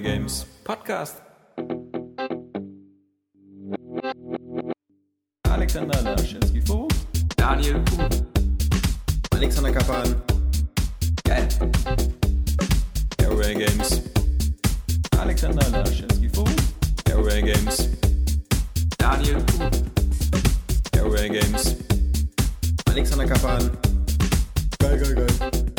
Area Games Podcast. Alexander Laschewski Vogt. Daniel Kuhn. Alexander Kappan. Geil. Area Games. Alexander Laschewski Vogt. Area Games. Daniel Kuhn. Area Games. Alexander Kappan. Geil, geil, geil.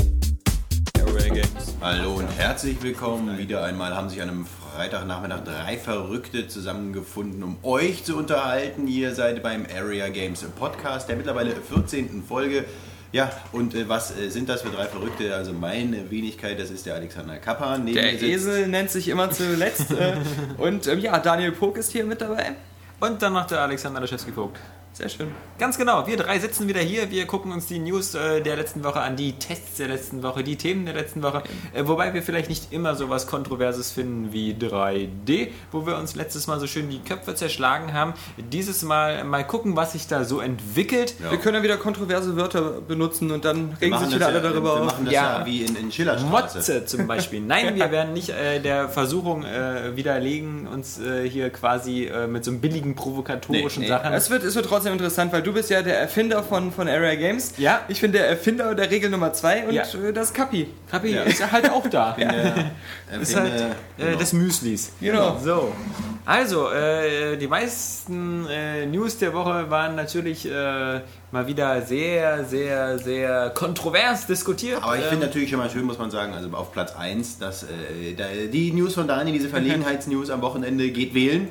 Games. Hallo und herzlich willkommen. Wieder einmal haben sich an einem Freitagnachmittag drei Verrückte zusammengefunden, um euch zu unterhalten. Ihr seid beim Area Games Podcast, der mittlerweile 14. Folge. Ja, und äh, was äh, sind das für drei Verrückte? Also meine Wenigkeit, das ist der Alexander Kappan. Neben Der Esel nennt sich immer zuletzt. äh, und ähm, ja, Daniel Pog ist hier mit dabei. Und dann noch der Alexander Laschewski Vogt. Sehr schön. Ganz genau, wir drei sitzen wieder hier, wir gucken uns die News äh, der letzten Woche an, die Tests der letzten Woche, die Themen der letzten Woche, äh, wobei wir vielleicht nicht immer so was Kontroverses finden wie 3D, wo wir uns letztes Mal so schön die Köpfe zerschlagen haben. Dieses Mal mal gucken, was sich da so entwickelt. Ja. Wir können ja wieder kontroverse Wörter benutzen und dann Wir regen sich wieder alle ja, darüber Wir auf. machen das Ja. ja, wie in, in Schillerstraße. Motze zum Beispiel. Nein, wir werden nicht äh, der Versuchung äh, widerlegen, uns äh, hier quasi äh, mit so einem billigen provokatorischen Nee, nee. Sachen. Es wird, es wird trotzdem interessant, weil du bist ja der Erfinder von, von Area Games. Ja. Ich bin der Erfinder der Regel Nummer 2 und Ja. äh, das ist Kapi. Kapi Ja. ist ja halt auch da. Bin, äh, äh, ist bin, halt äh, genau. des Müslis. Genau. So. Also, äh, die meisten äh, News der Woche waren natürlich äh, mal wieder sehr, sehr, sehr kontrovers diskutiert. Aber ich Ähm, finde natürlich schon mal schön, muss man sagen, also auf Platz 1, dass äh, da, die News von Daniel, diese Verlegenheitsnews am Wochenende, geht wählen.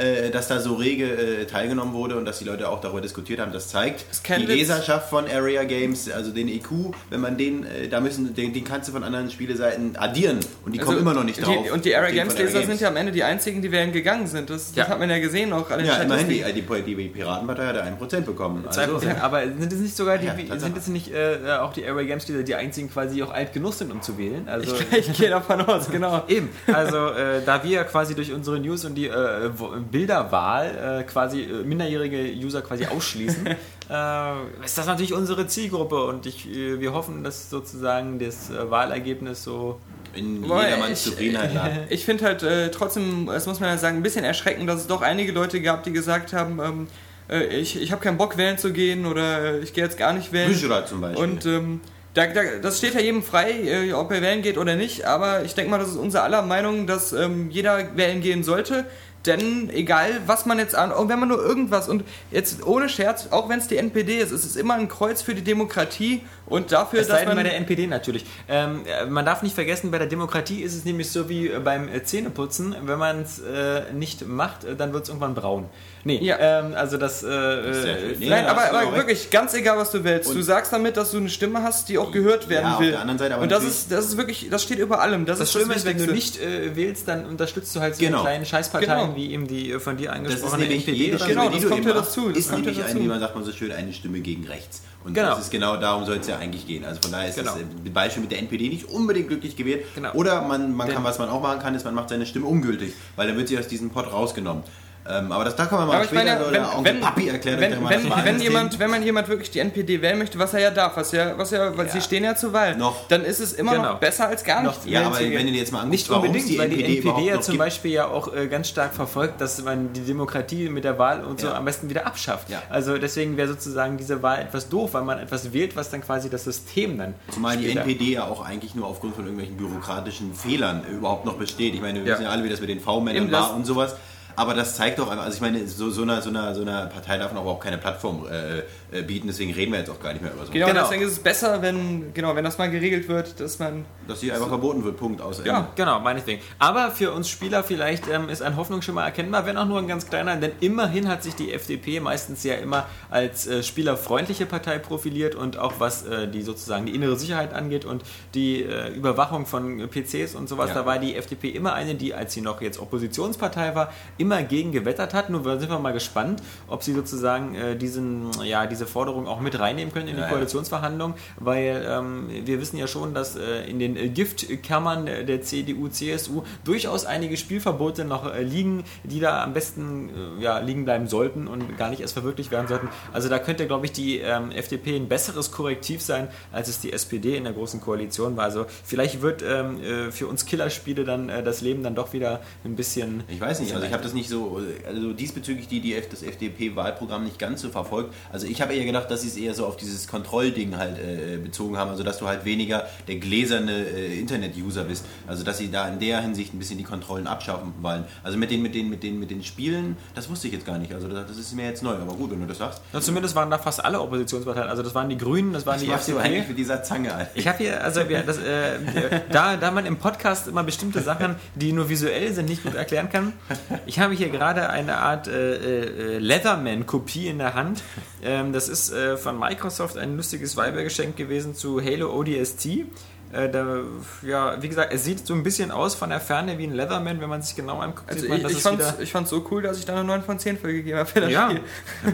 Äh, dass da so rege äh, teilgenommen wurde und dass die Leute auch darüber diskutiert haben, das zeigt die kennt jetzt- Leserschaft von Area Games, also den IQ, wenn man den, äh, da müssen, den, den kannst du von anderen Spieleseiten addieren und die kommen immer noch nicht drauf. Also Die, und die Area Games Leser sind ja am Ende die einzigen, die wählen gegangen sind. Das, das Ja. hat man ja gesehen auch Ja, immerhin, die, die, die Piratenpartei hat 1% bekommen. Also, 2%. Aber sind es nicht sogar die, Ja, sind es nicht äh, auch die Area Games Spieler, die einzigen quasi die auch alt genug sind, um zu wählen? Also Ich gehe davon aus, genau. Eben, also äh, da wir quasi durch unsere News und die äh, Bilderwahl äh, quasi äh, minderjährige User quasi ausschließen, äh, ist das natürlich unsere Zielgruppe und ich, äh, wir hoffen, dass sozusagen das äh, Wahlergebnis so in Wobei, jedermanns ich- Zufriedenheit lag. Ich finde halt äh, trotzdem, das muss man ja sagen, ein bisschen erschreckend, dass es doch einige Leute gab, die gesagt haben, ähm, äh, ich, ich habe keinen Bock wählen zu gehen oder ich gehe jetzt gar nicht wählen. Bücherer zum Beispiel. Und ähm, da, da, das steht ja jedem frei, äh, ob er wählen geht oder nicht, aber ich denke mal, das ist unser aller Meinung, dass ähm, jeder wählen gehen sollte. Denn egal, was man jetzt an, wenn man nur irgendwas und jetzt ohne Scherz, auch wenn es die NPD ist, es ist immer ein Kreuz für die Demokratie und dafür, Es sei dass denn man bei der NPD natürlich. Ähm, äh, man darf nicht vergessen, bei der Demokratie ist es nämlich so wie äh, beim äh, Zähneputzen. Wenn man es äh, nicht macht, äh, dann wird es irgendwann braun. Nee, Ja. ähm, also das... Äh, äh, schön. Nee, Nein, aber, aber wirklich, ganz egal, was du wählst. Du sagst damit, dass du eine Stimme hast, die auch gehört werden Ja, auf will. der anderen Seite aber Und das ist, das ist wirklich, das steht über allem. Das, Das ist Schlimme ist, wenn du nicht äh, wählst, dann unterstützt du halt so Genau. kleine Scheißparteien Genau. wie eben die von dir Das angesprochene NPD. jede oder Stimme, Genau, die das du kommt eben ja dazu, das ist ja nämlich ein, wie man sagt man so schön, eine Stimme gegen rechts. Und Genau. das ist genau darum soll es ja eigentlich gehen. Also von daher ist Genau. das äh, Beispiel mit der NPD nicht unbedingt glücklich gewählt. Genau. Oder man, man Denn- kann, was man auch machen kann, ist, man macht seine Stimme ungültig, weil dann wird sie aus diesem Pot rausgenommen. Ähm, aber das da kommen wir mal Aber später. meine, oder wenn, Onkel wenn, Papi erklärt euch wenn, mal wenn, das wenn, jemand, wenn man jemand wirklich die NPD wählen möchte, was er ja darf, was ja, was ja, weil Ja. sie stehen ja zur Wahl, Noch. dann ist es immer Genau. noch besser als gar Noch- nicht. Ja, wählen aber wenn du dir jetzt mal anguckst, Nicht unbedingt, weil die NPD ja zum gibt. Beispiel ja auch äh, ganz stark verfolgt, dass man die Demokratie mit der Wahl und so Ja. am besten wieder abschafft. Ja. Also deswegen wäre sozusagen diese Wahl etwas doof, weil man etwas wählt, was dann quasi das System dann Zumal die NPD ja auch eigentlich nur aufgrund von irgendwelchen bürokratischen Fehlern überhaupt noch besteht. Ich meine, wir Ja. wissen ja alle, wie das mit den V-Männern war und sowas. Aber das zeigt doch einfach, also ich meine, so, so, einer, so, einer, so einer Partei darf man auch überhaupt keine Plattform äh, äh, bieten, deswegen reden wir jetzt auch gar nicht mehr über so. Genau, Genau. deswegen ist es besser, wenn, genau, wenn das mal geregelt wird, dass man. Dass die einfach verboten wird, Punkt, außer Ja. Genau, meinetwegen. Aber für uns Spieler vielleicht ähm, ist ein Hoffnungsschimmer erkennbar, wenn auch nur ein ganz kleiner, denn immerhin hat sich die FDP meistens ja immer als äh, spielerfreundliche Partei profiliert und auch was äh, die sozusagen die innere Sicherheit angeht und die äh, Überwachung von PCs und sowas, Ja. da war die FDP immer eine, die, als sie noch jetzt Oppositionspartei war, immer gegen gewettert hat. Nur sind wir mal gespannt, ob sie sozusagen äh, diesen, ja, diese Forderung auch mit reinnehmen können in die Ja. Koalitionsverhandlungen, weil ähm, wir wissen ja schon, dass äh, in den äh, Giftkammern der CDU, CSU durchaus einige Spielverbote noch äh, liegen, die da am besten äh, ja, liegen bleiben sollten und gar nicht erst verwirklicht werden sollten. Also da könnte, glaube ich, die ähm, FDP ein besseres Korrektiv sein, als es die SPD in der großen Koalition war. Also vielleicht wird ähm, äh, für uns Killerspiele dann äh, das Leben dann doch wieder ein bisschen. Ich weiß nicht, also ich habe das nicht so, also diesbezüglich die, die das FDP-Wahlprogramm nicht ganz so verfolgt. Also ich habe eher gedacht, dass sie es eher so auf dieses Kontrollding halt äh, bezogen haben, also dass du halt weniger der gläserne äh, Internet-User bist. Also dass sie da in der Hinsicht ein bisschen die Kontrollen abschaffen wollen. Also mit den, mit den, mit den, mit den Spielen, das wusste ich jetzt gar nicht. Also das, das ist mir jetzt neu, aber gut, wenn du das sagst. Na, zumindest waren da fast alle Oppositionsparteien. Also das waren die Grünen, das waren Was die machst du FDP. eigentlich mit dieser Zange, Alter? Ich habe hier, also wir, das, äh, da, da man im Podcast immer bestimmte Sachen, die nur visuell sind, nicht gut erklären kann, ich habe hier gerade eine Art äh, äh, Leatherman-Kopie in der Hand. Ähm, das ist äh, von Microsoft ein lustiges Weibergeschenk gewesen zu Halo ODST. Äh, da, ja, wie gesagt, es sieht so ein bisschen aus von der Ferne wie ein Leatherman, wenn man sich genau anguckt. Also sieht man, ich, dass ich, es fand's, ich fand's so cool, dass ich da eine 9 von 10 für gegeben habe für das Ja. Spiel.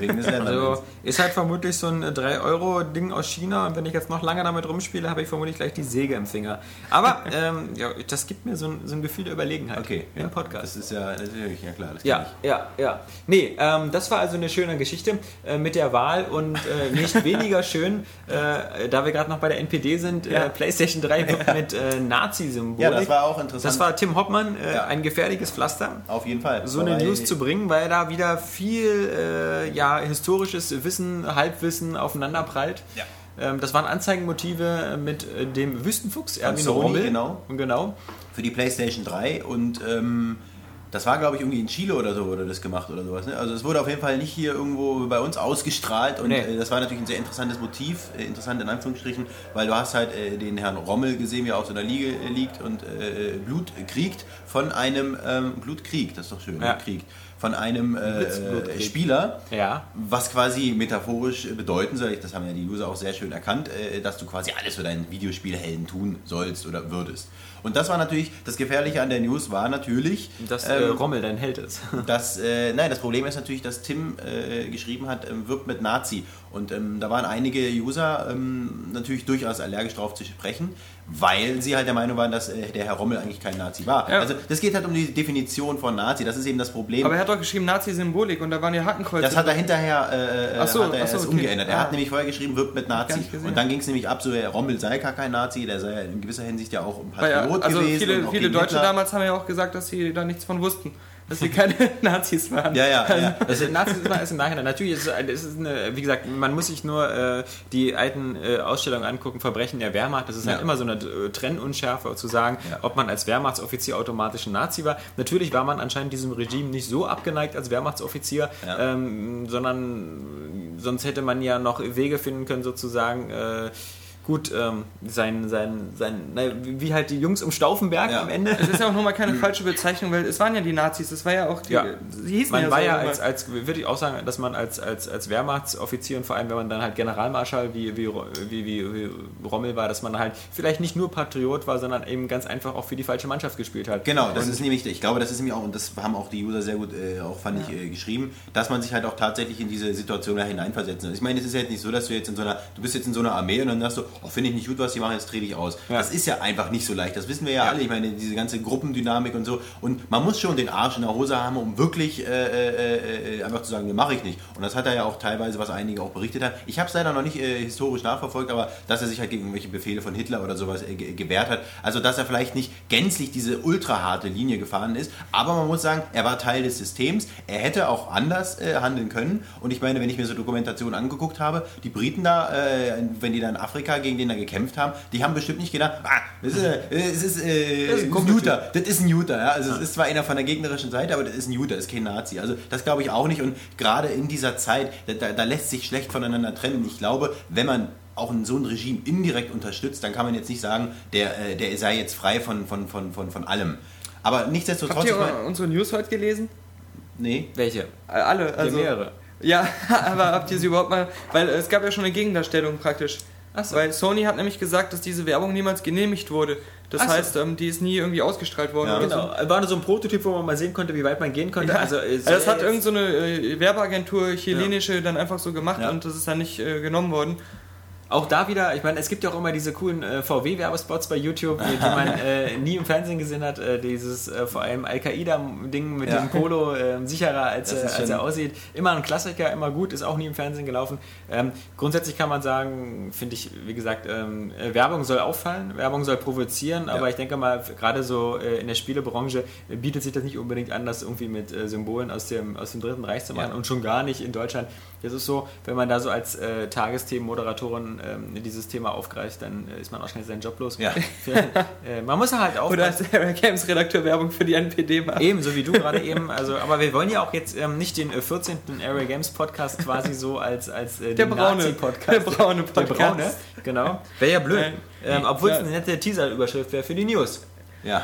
Wegen des. Also ist halt vermutlich so ein 3-Euro-Ding aus China und wenn ich jetzt noch lange damit rumspiele, habe ich vermutlich gleich die Säge im Finger. Aber ähm, ja, das gibt mir so ein, so ein Gefühl der Überlegenheit okay, im ja, Podcast. Das ist ja natürlich, ja klar. Ja, ja, ja. Nee, ähm, das war also eine schöne Geschichte äh, mit der Wahl und äh, nicht weniger schön, äh, da wir gerade noch bei der NPD sind, Ja. äh, PlayStation 3 wird mit äh, Nazi-Symbolik. Ja, das war auch interessant. Das war Tim Hoppmann, äh, Ja. ein gefährliches Pflaster Auf jeden Fall. so eine News zu bringen, weil da wieder viel äh, ja, historisches Wissen, Halbwissen aufeinanderprallt. Ja. Ähm, das waren Anzeigenmotive mit äh, dem Wüstenfuchs, Erwin Rommel. genau. genau. für die PlayStation 3 und ähm, das war, glaube ich, irgendwie in Chile oder so wurde das gemacht oder sowas. Ne? Also es wurde auf jeden Fall nicht hier irgendwo bei uns ausgestrahlt und Nee. äh, das war natürlich ein sehr interessantes Motiv, äh, interessant in Anführungsstrichen, weil du hast halt äh, den Herrn Rommel gesehen, wie er auf so einer Liege äh, liegt und äh, Blut kriegt von einem ähm, Blutkrieg, das ist doch schön, Ja. ne? Von einem äh. Spieler, Ja. was quasi metaphorisch bedeuten soll, das haben ja die User auch sehr schön erkannt, äh, dass du quasi alles für deinen Videospielhelden tun sollst oder würdest. Und das war natürlich, das Gefährliche an der News war natürlich, Dass äh, ähm, Rommel dein Held ist. dass, äh, nein, das Problem ist natürlich, dass Tim äh, geschrieben hat, ähm, wirbt mit Nazi. Und ähm, da waren einige User ähm, natürlich durchaus allergisch drauf zu sprechen, weil sie halt der Meinung waren, dass äh, der Herr Rommel eigentlich kein Nazi war. Ja. Also das geht halt um die Definition von Nazi, das ist eben das Problem. Aber er hat doch geschrieben Nazi-Symbolik und da waren die Hakenkreuze. Das hat er hinterher äh, Ach so, hat er so, okay. umgeändert. Er Ah. hat nämlich vorher geschrieben, wirbt mit Nazi. Und dann ging es nämlich ab, so der Rommel sei gar kein Nazi, der sei ja in gewisser Hinsicht ja auch ein Weil ja, Patriot also gewesen. viele, viele Deutsche Hitler. damals haben ja auch gesagt, dass sie da nichts von wussten. Dass sie keine Nazis waren. Ja, ja, ja. Das ist Nazis ist im Nachhinein. Natürlich ist es, ist eine, wie gesagt, man muss sich nur äh, die alten äh, Ausstellungen angucken, Verbrechen der Wehrmacht. Das ist halt Ja. immer so eine äh, Trennunschärfe zu sagen, Ja. ob man als Wehrmachtsoffizier automatisch ein Nazi war. Natürlich war man anscheinend diesem Regime nicht so abgeneigt als Wehrmachtsoffizier, Ja. ähm, sondern sonst hätte man ja noch Wege finden können, sozusagen. Äh, Gut, ähm, sein, sein, sein, na, wie halt die Jungs um Stauffenberg Ja. am Ende. Es ist ja auch nochmal keine falsche Bezeichnung, weil es waren ja die Nazis, es war ja auch die, Ja. sie hießen Man ja war so ja als, als, würde ich auch sagen, dass man als, als, als Wehrmachtsoffizier und vor allem, wenn man dann halt Generalmarschall wie, wie, wie, wie, wie Rommel war, dass man halt vielleicht nicht nur Patriot war, sondern eben ganz einfach auch für die falsche Mannschaft gespielt hat. Genau, das Und- ist nämlich, ich glaube, das ist nämlich auch, und das haben auch die User sehr gut, äh, auch fand ich, äh, geschrieben, dass man sich halt auch tatsächlich in diese Situation da hineinversetzen. Ich meine, es ist ja jetzt nicht so, dass du jetzt in so einer, du bist jetzt in so einer Armee und dann sagst du, oh, finde ich nicht gut, was die machen, jetzt dreh dich aus. Ja. Das ist ja einfach nicht so leicht, das wissen wir ja, alle. Ich meine, diese ganze Gruppendynamik und so. Und man muss schon den Arsch in der Hose haben, um wirklich äh, äh, äh, einfach zu sagen, nee, mache ich nicht. Und das hat er ja auch teilweise, was einige auch berichtet haben. Ich habe es leider noch nicht äh, historisch nachverfolgt, aber dass er sich halt gegen irgendwelche Befehle von Hitler oder sowas äh, ge- gewehrt hat. Also, dass er vielleicht nicht gänzlich diese ultraharte Linie gefahren ist, aber man muss sagen, er war Teil des Systems. Er hätte auch anders äh, handeln können. Und ich meine, wenn ich mir so Dokumentationen angeguckt habe, die Briten da, wenn die da in Afrika gegen den da gekämpft haben, die haben bestimmt nicht gedacht, ah, das ist, äh, es ist, äh, Das ist ein Utah, das ist ein Utah. Ja? Also, es ist zwar einer von der gegnerischen Seite, aber das ist ein das ist kein Nazi. Also, das glaube ich auch nicht. Und gerade in dieser Zeit, da, da, lässt sich schlecht voneinander trennen. Ich glaube, wenn man auch in so ein Regime indirekt unterstützt, dann kann man jetzt nicht sagen, der, äh, der sei jetzt frei von, von, von, von, von allem. Aber nichtsdestotrotz, Habt ihr unsere News heute gelesen? nee, Welche? Alle, also. mehrere. Ja, aber habt ihr sie überhaupt mal, weil es gab ja schon eine Gegendarstellung praktisch. So. Weil Sony hat nämlich gesagt, dass diese Werbung niemals genehmigt wurde. Das Ach so. heißt, ähm, die ist nie irgendwie ausgestrahlt worden Ja, Genau, war nur so ein Prototyp, wo man mal sehen konnte, wie weit man gehen konnte. Ja. Also, äh, Also das hat jetzt- irgend so eine äh, Werbeagentur, chilenische, dann einfach so gemacht Ja. und das ist dann nicht äh, genommen worden. Auch da wieder, ich meine, es gibt ja auch immer diese coolen äh, VW-Werbespots bei YouTube, die, die man äh, nie im Fernsehen gesehen hat. Äh, dieses äh, vor allem Al-Qaida-Ding mit Ja. dem Polo, äh, sicherer als, äh, als er aussieht. Immer ein Klassiker, immer gut, ist auch nie im Fernsehen gelaufen. Ähm, grundsätzlich kann man sagen, finde ich, wie gesagt, ähm, äh, Werbung soll auffallen, Werbung soll provozieren, aber ich denke mal, gerade so in der Spielebranche bietet sich das nicht unbedingt an, das irgendwie mit Symbolen aus dem, aus dem Dritten Reich zu machen Ja. und schon gar nicht in Deutschland. Das ist so, wenn man da so als äh, Ähm, dieses Thema aufgreift, dann äh, ist man wahrscheinlich seinen Job los. Ja. äh, man muss halt auch Oder als Area Games Redakteur Werbung für die NPD machen. Eben, so wie du gerade eben. Also, aber wir wollen ja auch jetzt ähm, nicht den äh, 14. Area Games Podcast quasi so als, als äh, Der braune, Nazi-Podcast. der braune Der Podcast. braune, genau. Wäre ja blöd. Ähm, Obwohl es eine nette Teaser-Überschrift wäre für die News. Ja.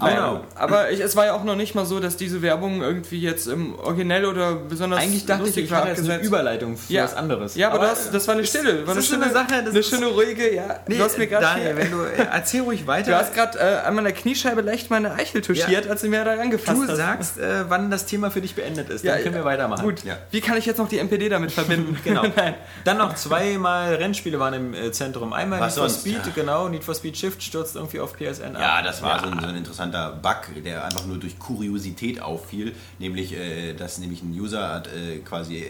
Genau. Aber Aber ich, es war ja auch noch nicht mal so, dass diese Werbung irgendwie jetzt ähm, originell oder besonders Eigentlich dachte ich, lustig ich war jetzt eine. Überleitung für Ja. was anderes. Ja, aber, das, das war eine Stille. War das eine ist so eine Sache, das eine ist- schöne ruhige, ja. du hast mir gerade Daniel, wenn du, äh, erzähl ruhig weiter. Du hast gerade äh, an meiner Kniescheibe leicht meine Eichel touchiert, als du mir da angefasst du hast. sagst, äh, wann das Thema für dich beendet ist. Dann können wir weitermachen. Gut, Ja. wie kann ich jetzt noch die NPD damit verbinden? Genau. Nein. Dann noch zweimal Rennspiele waren im äh, Zentrum. Einmal Was Need for sonst? Speed, Ja. genau, Need for Speed Shift stürzt irgendwie auf PSN ab. Ja, das war So, ein, so ein interessanter Bug, der einfach nur durch Kuriosität auffiel. Nämlich, äh, dass nämlich ein User hat äh, quasi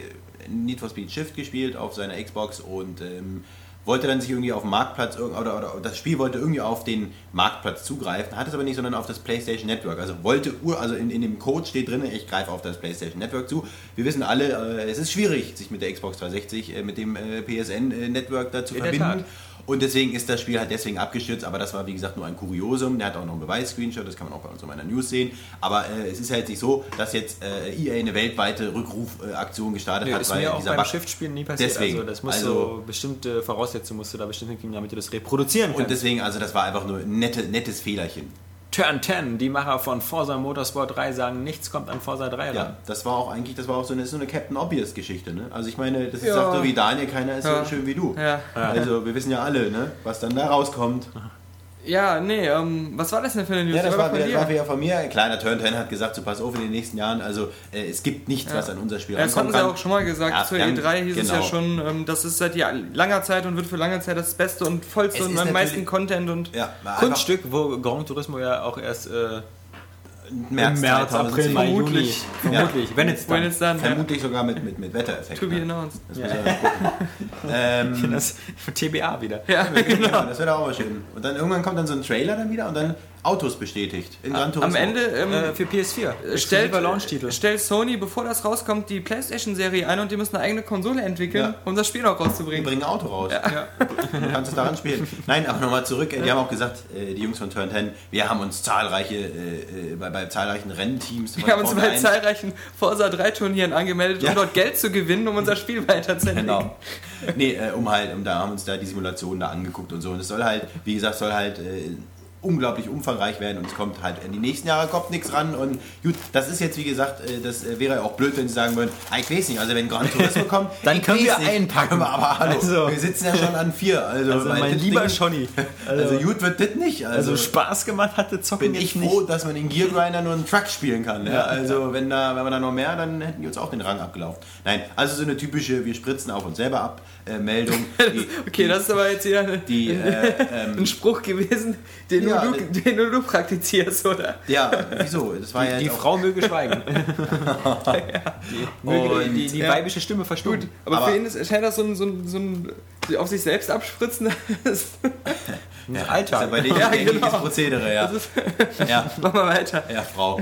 Need for Speed Shift gespielt auf seiner Xbox und ähm, wollte dann sich irgendwie auf den Marktplatz oder, oder das Spiel wollte irgendwie auf den Marktplatz zugreifen, hat es aber nicht, sondern auf das PlayStation Network. Also wollte ur, also in, in dem Code steht drin, ich greife auf das PlayStation Network zu. Wir wissen alle, äh, es ist schwierig, sich mit der Xbox 360 äh, mit dem äh, PSN äh, Network da zu In der verbinden. Und deswegen ist das Spiel halt deswegen abgestürzt, aber das war wie gesagt nur ein Kuriosum. Der hat auch noch einen Beweis-Screenshot, das kann man auch bei uns in meiner News sehen. Aber äh, es ist halt nicht so, dass jetzt äh, EA eine weltweite Rückrufaktion gestartet Nee, hat, ist mir auch beim Bug- Shift-Spielen nie passiert. Deswegen. Also das musst Also- du bestimmte Voraussetzungen musst du da bestimmt hinkriegen, damit du das reproduzieren Und kannst. deswegen, also das war einfach nur ein nette, nettes Fehlerchen. Turn 10, die Macher von Forza Motorsport 3 sagen, nichts kommt an Forza 3 ran. Ja, das war auch eigentlich, das war auch so eine, so eine Captain Obvious Geschichte, ne? Also ich meine, das ist Ja. sagt so wie Daniel, keiner ist Ja. so schön wie du. Ja. Also wir wissen ja alle, ne? Was dann da rauskommt. Ja, nee, ähm, was war das denn für eine News? Ja, das war, das war wieder von mir. Ein kleiner Turn 10 hat gesagt, so pass auf in den nächsten Jahren. Also äh, es gibt nichts, was an unser Spiel Ja, das hatten sie auch schon mal gesagt. Ja, Zur dann- E3 hieß es ja genau. schon, ähm, das ist seit ja- langer Zeit und wird für lange Zeit das Beste und vollste Es und am meisten Content und Ja, Kunststück, wo Gran Turismo ja auch erst äh, März, März, April, 2010. Mai, Juni. Vermutlich. Vermutlich, wenn es when dann. it's done. Ja. Vermutlich sogar mit, mit, mit Wettereffekten. To be announced. Das wir gucken. ähm, Das TBA wieder. Ja, genau. ja, das wäre doch auch mal schön. Und dann irgendwann kommt dann so ein Trailer dann wieder und dann Autos bestätigt. In Gran Turismo. Am Ende ähm, Äh, für PS4. stellt, Exklusiver Launch-Titel. stellt Sony, bevor das rauskommt, die PlayStation-Serie ein und die müssen eine eigene Konsole entwickeln, Ja. um das Spiel auch rauszubringen. bringen ein Auto raus. Du kannst es daran spielen. Nein, aber nochmal zurück. Die haben auch gesagt, äh, die Jungs von Turn 10, wir haben uns zahlreiche, äh, äh, bei, bei zahlreichen Rennteams Wir haben uns bei 1 zahlreichen Forza 3 Turnieren angemeldet, Ja. um dort Geld zu gewinnen, um unser Spiel weiterzuentwickeln. Genau. Nee, äh, um halt, um da haben uns da die Simulationen da angeguckt und so. Und es soll halt, wie gesagt, soll halt äh, unglaublich umfangreich werden und es kommt halt in die nächsten Jahre kommt nichts ran und gut, das ist jetzt wie gesagt, äh, das äh, wäre auch blöd, wenn sie sagen würden, ah, ich weiß nicht, also wenn Gran Turismo kommt, Dann können wir nicht. einpacken. Aber hallo, Also- wir sitzen ja schon an vier. Also, Also mein das lieber Johnny. Also, gut wird das nicht. Also, Also Spaß gemacht hatte Zocken bin ich froh, dass man in Gear Grinder nur einen Truck spielen kann. Ja, also wenn da, wenn wir da noch mehr, dann hätten die uns auch den Rang abgelaufen. Nein, also so eine typische, wir spritzen auf uns selber ab äh, Meldung. Die, Okay, das ist aber jetzt wieder eine, die, äh, ähm, ein Spruch gewesen, den, Ja, nur, du, den nur du praktizierst, oder? ja, wieso? Das war ja Die jetzt auch- Frau möge schweigen. die, Und, die, die ja. weibische Stimme verstummt. Gut, aber, Aber- für ihn ist, scheint das so ein, so ein, so ein auf sich selbst abspritzen. Das ist, Ja, ja bei denen Ja, genau. Prozedere, ja. ist, ja. mach mal weiter. Ja, Frau.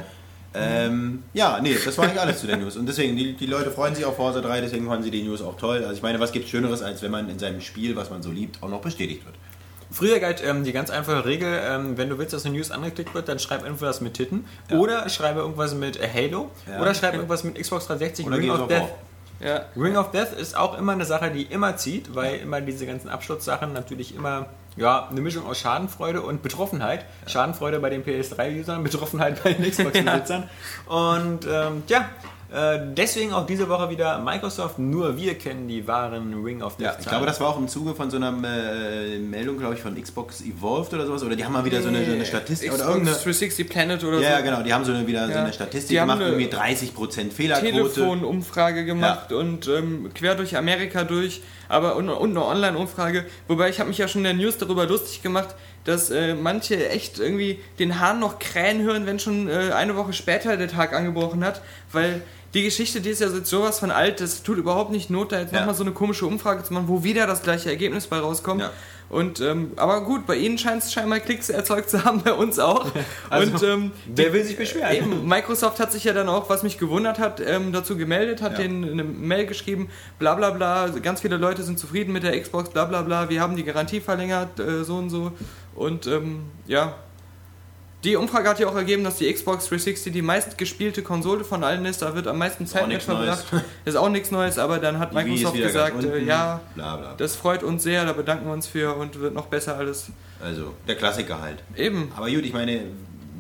Ähm, ja, nee, das war eigentlich alles zu den News. Und deswegen, die, die Leute freuen sich auf Forza 3, deswegen fanden sie die News auch toll. Also ich meine, was gibt Schöneres, als wenn man in seinem Spiel, was man so liebt, auch noch bestätigt wird. Früher galt ähm, die ganz einfache Regel, ähm, wenn du willst, dass eine News angeklickt wird, dann schreib irgendwas mit Titten oder schreibe irgendwas mit äh, Halo Ja. oder schreib irgendwas mit Xbox 360 Oder Ring of Death. War. Ja. Ring of Death ist auch immer eine Sache, die immer zieht, weil immer diese ganzen Absturzsachen natürlich immer ja, eine Mischung aus Schadenfreude und Betroffenheit. Schadenfreude bei den PS3-Usern, Betroffenheit bei den Xbox-Besitzern. Und ähm, ja, deswegen auch diese Woche wieder Microsoft. Nur wir kennen die wahren Ring of Death. Ja, ich glaube, das war auch im Zuge von so einer äh, Meldung, glaube ich, von Xbox Evolved oder sowas. Oder die haben mal wieder so eine, so eine Statistik oder Xbox irgendeine. 360 Planet oder Ja, so. genau, die haben so eine, wieder so Ja. eine Statistik Die haben gemacht, eine irgendwie 30% Fehlerquote. Telefonumfrage gemacht und ähm, quer durch Amerika durch, aber und, und eine Online-Umfrage. Wobei ich habe mich ja schon in der News darüber lustig gemacht, dass äh, manche echt irgendwie den Hahn noch krähen hören, wenn schon äh, eine Woche später der Tag angebrochen hat, weil die Geschichte, die ist ja jetzt sowas von alt, das tut überhaupt nicht Not, da jetzt Ja. nochmal so eine komische Umfrage zu machen, wo wieder das gleiche Ergebnis bei rauskommt. Ja. Und ähm, aber gut, bei Ihnen scheint es scheinbar Klicks erzeugt zu haben, bei uns auch. Also, und ähm, wer will sich beschweren? Eben, Microsoft hat sich ja dann auch, was mich gewundert hat, ähm, dazu gemeldet, hat Ja. denen eine Mail geschrieben, bla bla bla, ganz viele Leute sind zufrieden mit der Xbox, bla bla bla, wir haben die Garantie verlängert, äh, so und so. Und ähm, ja, die Umfrage hat ja auch ergeben, dass die Xbox 360 die meistgespielte Konsole von allen ist, da wird am meisten Zeit mit verbracht. Ist auch nichts Neues, aber dann hat Microsoft gesagt, äh, ja, Bla, bla. das freut uns sehr, da bedanken wir uns für und wird noch besser alles. Also, der Klassiker halt. Eben. Aber gut, ich meine,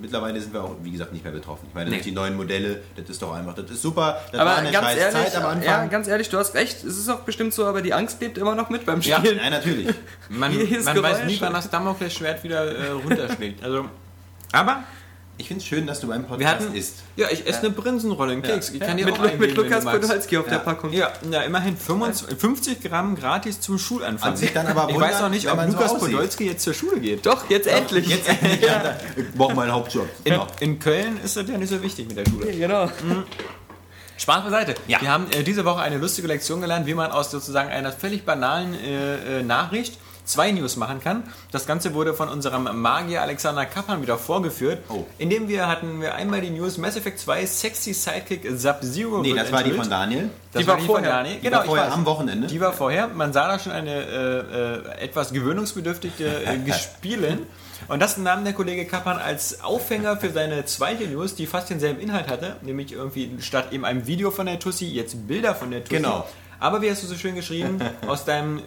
mittlerweile sind wir auch, wie gesagt, nicht mehr betroffen. Ich meine, Nee. die neuen Modelle, das ist doch einfach, das ist super. Das Aber war eine ganz ehrlich, Zeit am Anfang. ja, ganz ehrlich, du hast recht, es ist auch bestimmt so, aber die Angst lebt immer noch mit beim ja, Spielen. nein, natürlich. Man, man weiß nie, wann das Damoklesschwert wieder äh, runterschlägt. Also, aber Ich finde es schön, dass du beim Podcast wir hatten. isst. Ja, ich esse eine Brinsenrolle, einen Keks. Ich kann dir mit, auch mit Lukas. Podolski auf Ja. der Packung. Ja, ja, immerhin 25, 50 Gramm gratis zum Schulanfang. Sich dann aber ich weiß auch nicht, ob so Lukas aussieht. Podolski jetzt zur Schule geht. Doch, jetzt endlich. Jetzt endlich. ja. Ich brauche meinen Hauptjob. In, Ja. in Köln ist das ja nicht so wichtig mit der Schule. Genau. Spaß beiseite. Ja. Wir haben äh, diese Woche eine lustige Lektion gelernt, wie man aus sozusagen einer völlig banalen äh, äh, Nachricht zwei News machen kann. Das Ganze wurde von unserem Magier Alexander Kappan wieder vorgeführt. Oh. Indem wir hatten wir einmal die News Mass Effect 2 Sexy Sidekick Sub-Zero. Nee, das war die enthüllt. von Daniel. Das Die war die vorher. Von Daniel. Die Genau, war vorher am Wochenende. Die war vorher. Man sah da schon eine äh, äh, etwas gewöhnungsbedürftige äh, Gespielen. Und das nahm der Kollege Kappan als Aufhänger für seine zweite News, die fast denselben Inhalt hatte, nämlich irgendwie statt eben einem Video von der Tussi jetzt Bilder von der Tussi. Genau. Aber wie hast du so schön geschrieben, aus deinem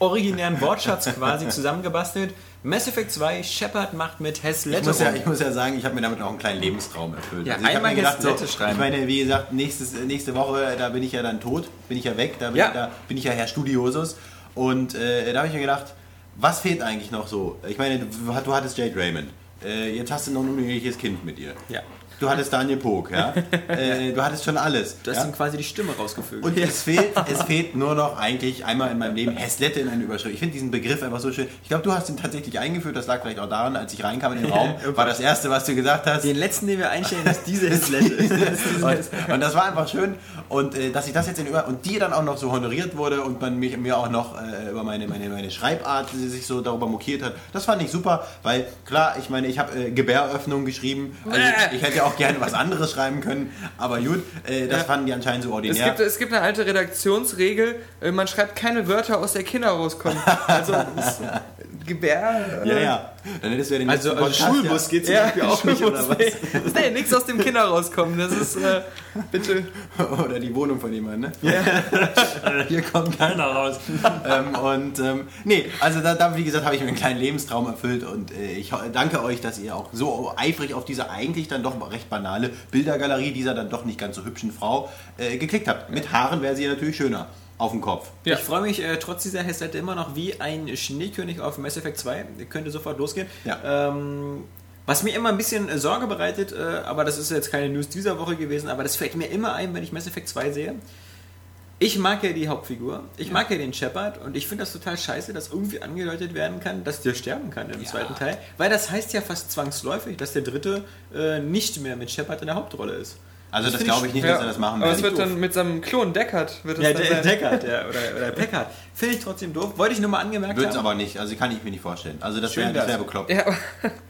originären Wortschatz quasi zusammengebastelt. Mass Effect 2, Shepard macht mit Hess Ich muss, ja, ich muss ja sagen, ich habe mir damit auch einen kleinen Lebenstraum erfüllt. Ja, ich hab einmal gedacht, so, schreiben. ich meine, wie gesagt, nächstes, nächste Woche, da bin ich ja dann tot, bin ich ja weg, da bin, Ja. Ich, da bin ich ja Herr Studiosus. Und äh, da habe ich mir gedacht, was fehlt eigentlich noch so? Ich meine, du, du hattest Jade Raymond. Äh, jetzt hast du noch ein unglückliches Kind mit ihr. Ja. Du hattest Daniel Pog, ja. äh, du hattest schon alles. Du hast ja? ihm quasi die Stimme rausgefüllt. Und es fehlt, es fehlt nur noch eigentlich einmal in meinem Leben Häslette in eine Überschrift. Ich finde diesen Begriff einfach so schön. Ich glaube, du hast ihn tatsächlich eingeführt. Das lag vielleicht auch daran, als ich reinkam in den Raum, war das erste, was du gesagt hast. den letzten, den wir einstellen, ist diese Heslette. Und, und das war einfach schön. Und äh, dass ich das jetzt in über und dir dann auch noch so honoriert wurde und man mich, mir auch noch äh, über meine, meine, meine Schreibart die sich so darüber mokiert hat, das fand ich super, weil klar, ich meine, ich habe äh, Gebäröffnung geschrieben. Also ich, ich hätte ja auch gerne was anderes schreiben können, aber gut, äh, das Ja. fanden die anscheinend so Es ordinär. gibt, es gibt eine alte Redaktionsregel, äh, man schreibt keine Wörter aus der Kinder rauskommen. Also es- Gebär. ja, ja. Dann hättest du ja den Also, also Podcast, Schulbus ja. geht zum Ja, Beispiel auch nicht, oder was? Nee, nee nichts aus dem Kinder rauskommen. Das ist, äh, bitte. Oder die Wohnung von jemandem, ne? Hier kommt keiner raus. ähm, und ähm, nee, also da, da wie gesagt, habe ich mir einen kleinen Lebenstraum erfüllt und äh, ich danke euch, dass ihr auch so eifrig auf diese eigentlich dann doch recht banale Bildergalerie dieser dann doch nicht ganz so hübschen Frau äh, geklickt habt. Mit Haaren wäre sie ja natürlich schöner auf dem Kopf. Ja. Ich freue mich äh, trotz dieser Heslette immer noch wie ein Schneekönig auf Mass Effect 2. Könnte sofort losgehen. Ja. Ähm, was mir immer ein bisschen äh, Sorge bereitet, äh, aber das ist jetzt keine News dieser Woche gewesen, aber das fällt mir immer ein, wenn ich Mass Effect 2 sehe. Ich mag ja die Hauptfigur, ich mag ja den Shepard und ich finde das total scheiße, dass irgendwie angedeutet werden kann, dass der sterben kann im Ja. zweiten Teil, weil das heißt ja fast zwangsläufig, dass der dritte äh, nicht mehr mit Shepard in der Hauptrolle ist. Also das, finde glaube ich nicht, dass er das machen Aber es wird. wird dann mit seinem Klon Deckard wird es Ja, dann der sein. Deckard ja, oder, oder Packard. Finde ich trotzdem doof. Wollte ich nur mal angemerkt Wird es haben. aber nicht, also kann ich mir nicht vorstellen. Also das wäre das wär bekloppt. Ja, aber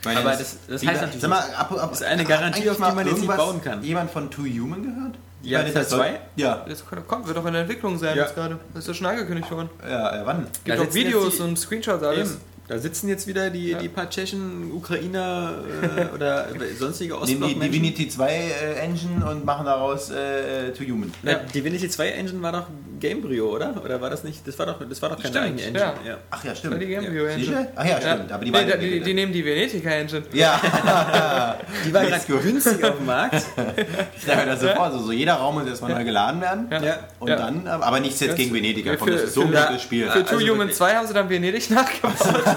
Aber das- das heißt natürlich sag mal, ab, ab, Das ist eine Garantie, auf die man jetzt nicht bauen kann. Jemand von Too Human gehört? Ja, Teil das soll- zwei? Ja, das kommt, wird doch in der Entwicklung sein Ja. jetzt gerade. Das ist ja schon angekündigt worden. ja, äh, wann? Gibt Da auch Videos die- und Screenshots alles. Eben. Da sitzen jetzt wieder die, die paar Tschechen, Ukrainer äh, oder sonstige Nehmen die. Divinity 2 äh, Engine und machen daraus äh, To Human. Na, Divinity 2 Engine war doch Gamebryo, oder? Oder war das nicht? Das war doch, das war doch keine Stimmt, eigene Engine. ja. Ach ja, stimmt. Die Gamebryo Ja. Engine. Ach ja, stimmt. Aber die nee, die, die, nehmen die Venetica Engine. Ja, Die war gerade günstig auf dem Markt. ich stelle mir das so vor. So, so jeder Raum muss erstmal neu geladen werden. Ja. Und Ja. dann, aber nichts jetzt gegen. Komm, für- das ist so ein gutes Spiel. Für Two Also Human wirklich- 2 haben sie dann Venedig nachgebaut.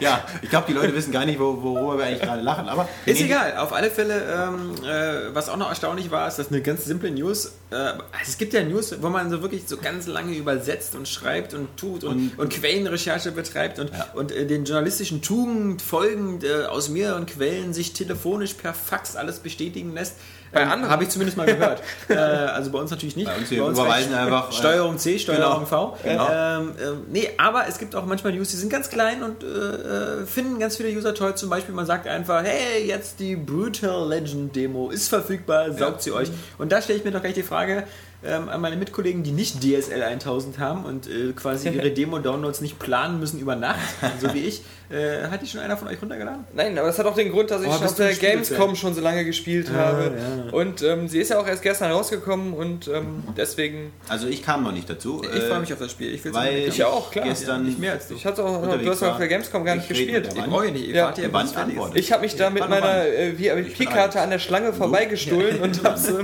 Ja, ich glaube, die Leute wissen gar nicht, wo, worüber wir eigentlich gerade lachen. Aber Ist Venedig- egal, auf alle Fälle, ähm, äh, was auch noch erstaunlich war, ist, dass eine ganz simple News, äh, also es gibt ja News, wo man so wirklich so ganz lange übersetzt und schreibt und tut und, und, Quellenrecherche betreibt und, und äh, den journalistischen Tugend folgend äh, aus mehreren Quellen sich telefonisch per Fax alles bestätigen lässt. Bei Ähm, anderen. Habe ich zumindest mal gehört. äh, also bei uns natürlich nicht. Bei uns, wir überweisen vielleicht einfach, äh, Steuerung C, Steuerung V. Genau. Ähm, ähm, nee, aber es gibt auch manchmal News, die sind ganz klein und äh, äh, finden ganz viele User toll. Zum Beispiel, man sagt einfach, hey, jetzt die Brutal Legend Demo ist verfügbar, saugt sie euch. Und da stelle ich mir doch gleich die Frage ähm, an meine Mitkollegen, die nicht DSL 1000 haben und äh, quasi ihre Demo-Downloads nicht planen müssen über Nacht, so wie ich. Äh, hat die schon einer von euch runtergeladen? Nein, aber das hat auch den Grund, dass ich Oh, schon bist auf der Gamescom schon so lange gespielt habe. ja. Und ähm, sie ist ja auch erst gestern rausgekommen und ähm, deswegen. Also ich kam noch nicht dazu. Ich äh, freue mich auf das Spiel. Ich weil unbedingt ich ja auch, klar. gestern Nicht mehr als du. Ich hatte auch, du hast ja auf der Gamescom gar nicht Ich gespielt. Ich brauche nicht. Ihr Ja. antwortet. Ich habe mich da mit meiner äh, VIP-Karte an der Schlange vorbeigestohlen und habe so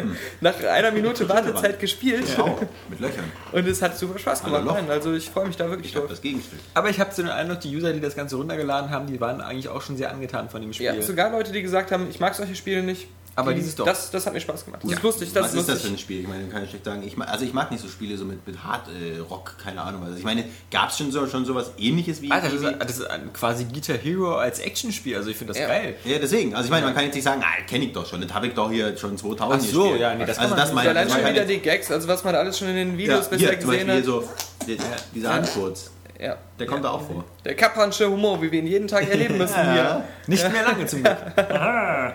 nach einer Minute Wartezeit gespielt. Auch, mit Löchern. Und es hat super Spaß gemacht. Nein, also ich freue mich da wirklich Ich drauf. das Gegenstück. Aber ich habe so den Eindruck, die User, die das Ganze runtergeladen haben, die waren eigentlich auch schon sehr angetan von dem Spiel. Ja, sogar Leute, die gesagt haben, ich mag solche Spiele nicht. Aber die, dieses doch. Das, das hat mir Spaß gemacht. Das Ja. ist lustig, das Was ist ist das lustig. für ein Spiel? Ich meine, kann ich schlecht sagen. Ich, also ich mag nicht so Spiele so mit, mit Hard äh, Rock, keine Ahnung was. Ich meine, gab es schon so schon sowas ähnliches wie... Alter, das ist, das ist ein quasi Guitar Hero als Actionspiel, also ich finde das Ja. geil. ja, deswegen. Also ich meine, man kann jetzt nicht sagen, ah, kenne ich doch schon. Das habe ich doch hier schon 2000 Ach so, ja, nee, das also man das meine Allein ich. schon Man kann wieder die Gags, also was man alles schon in den ja, Videos bisher hier zum gesehen Beispiel hat. so, der, dieser Handfurz, Ja. der kommt da auch vor. Der Kapransche Humor, wie wir ihn jeden Tag erleben müssen hier. Nicht mehr lange zum Glück.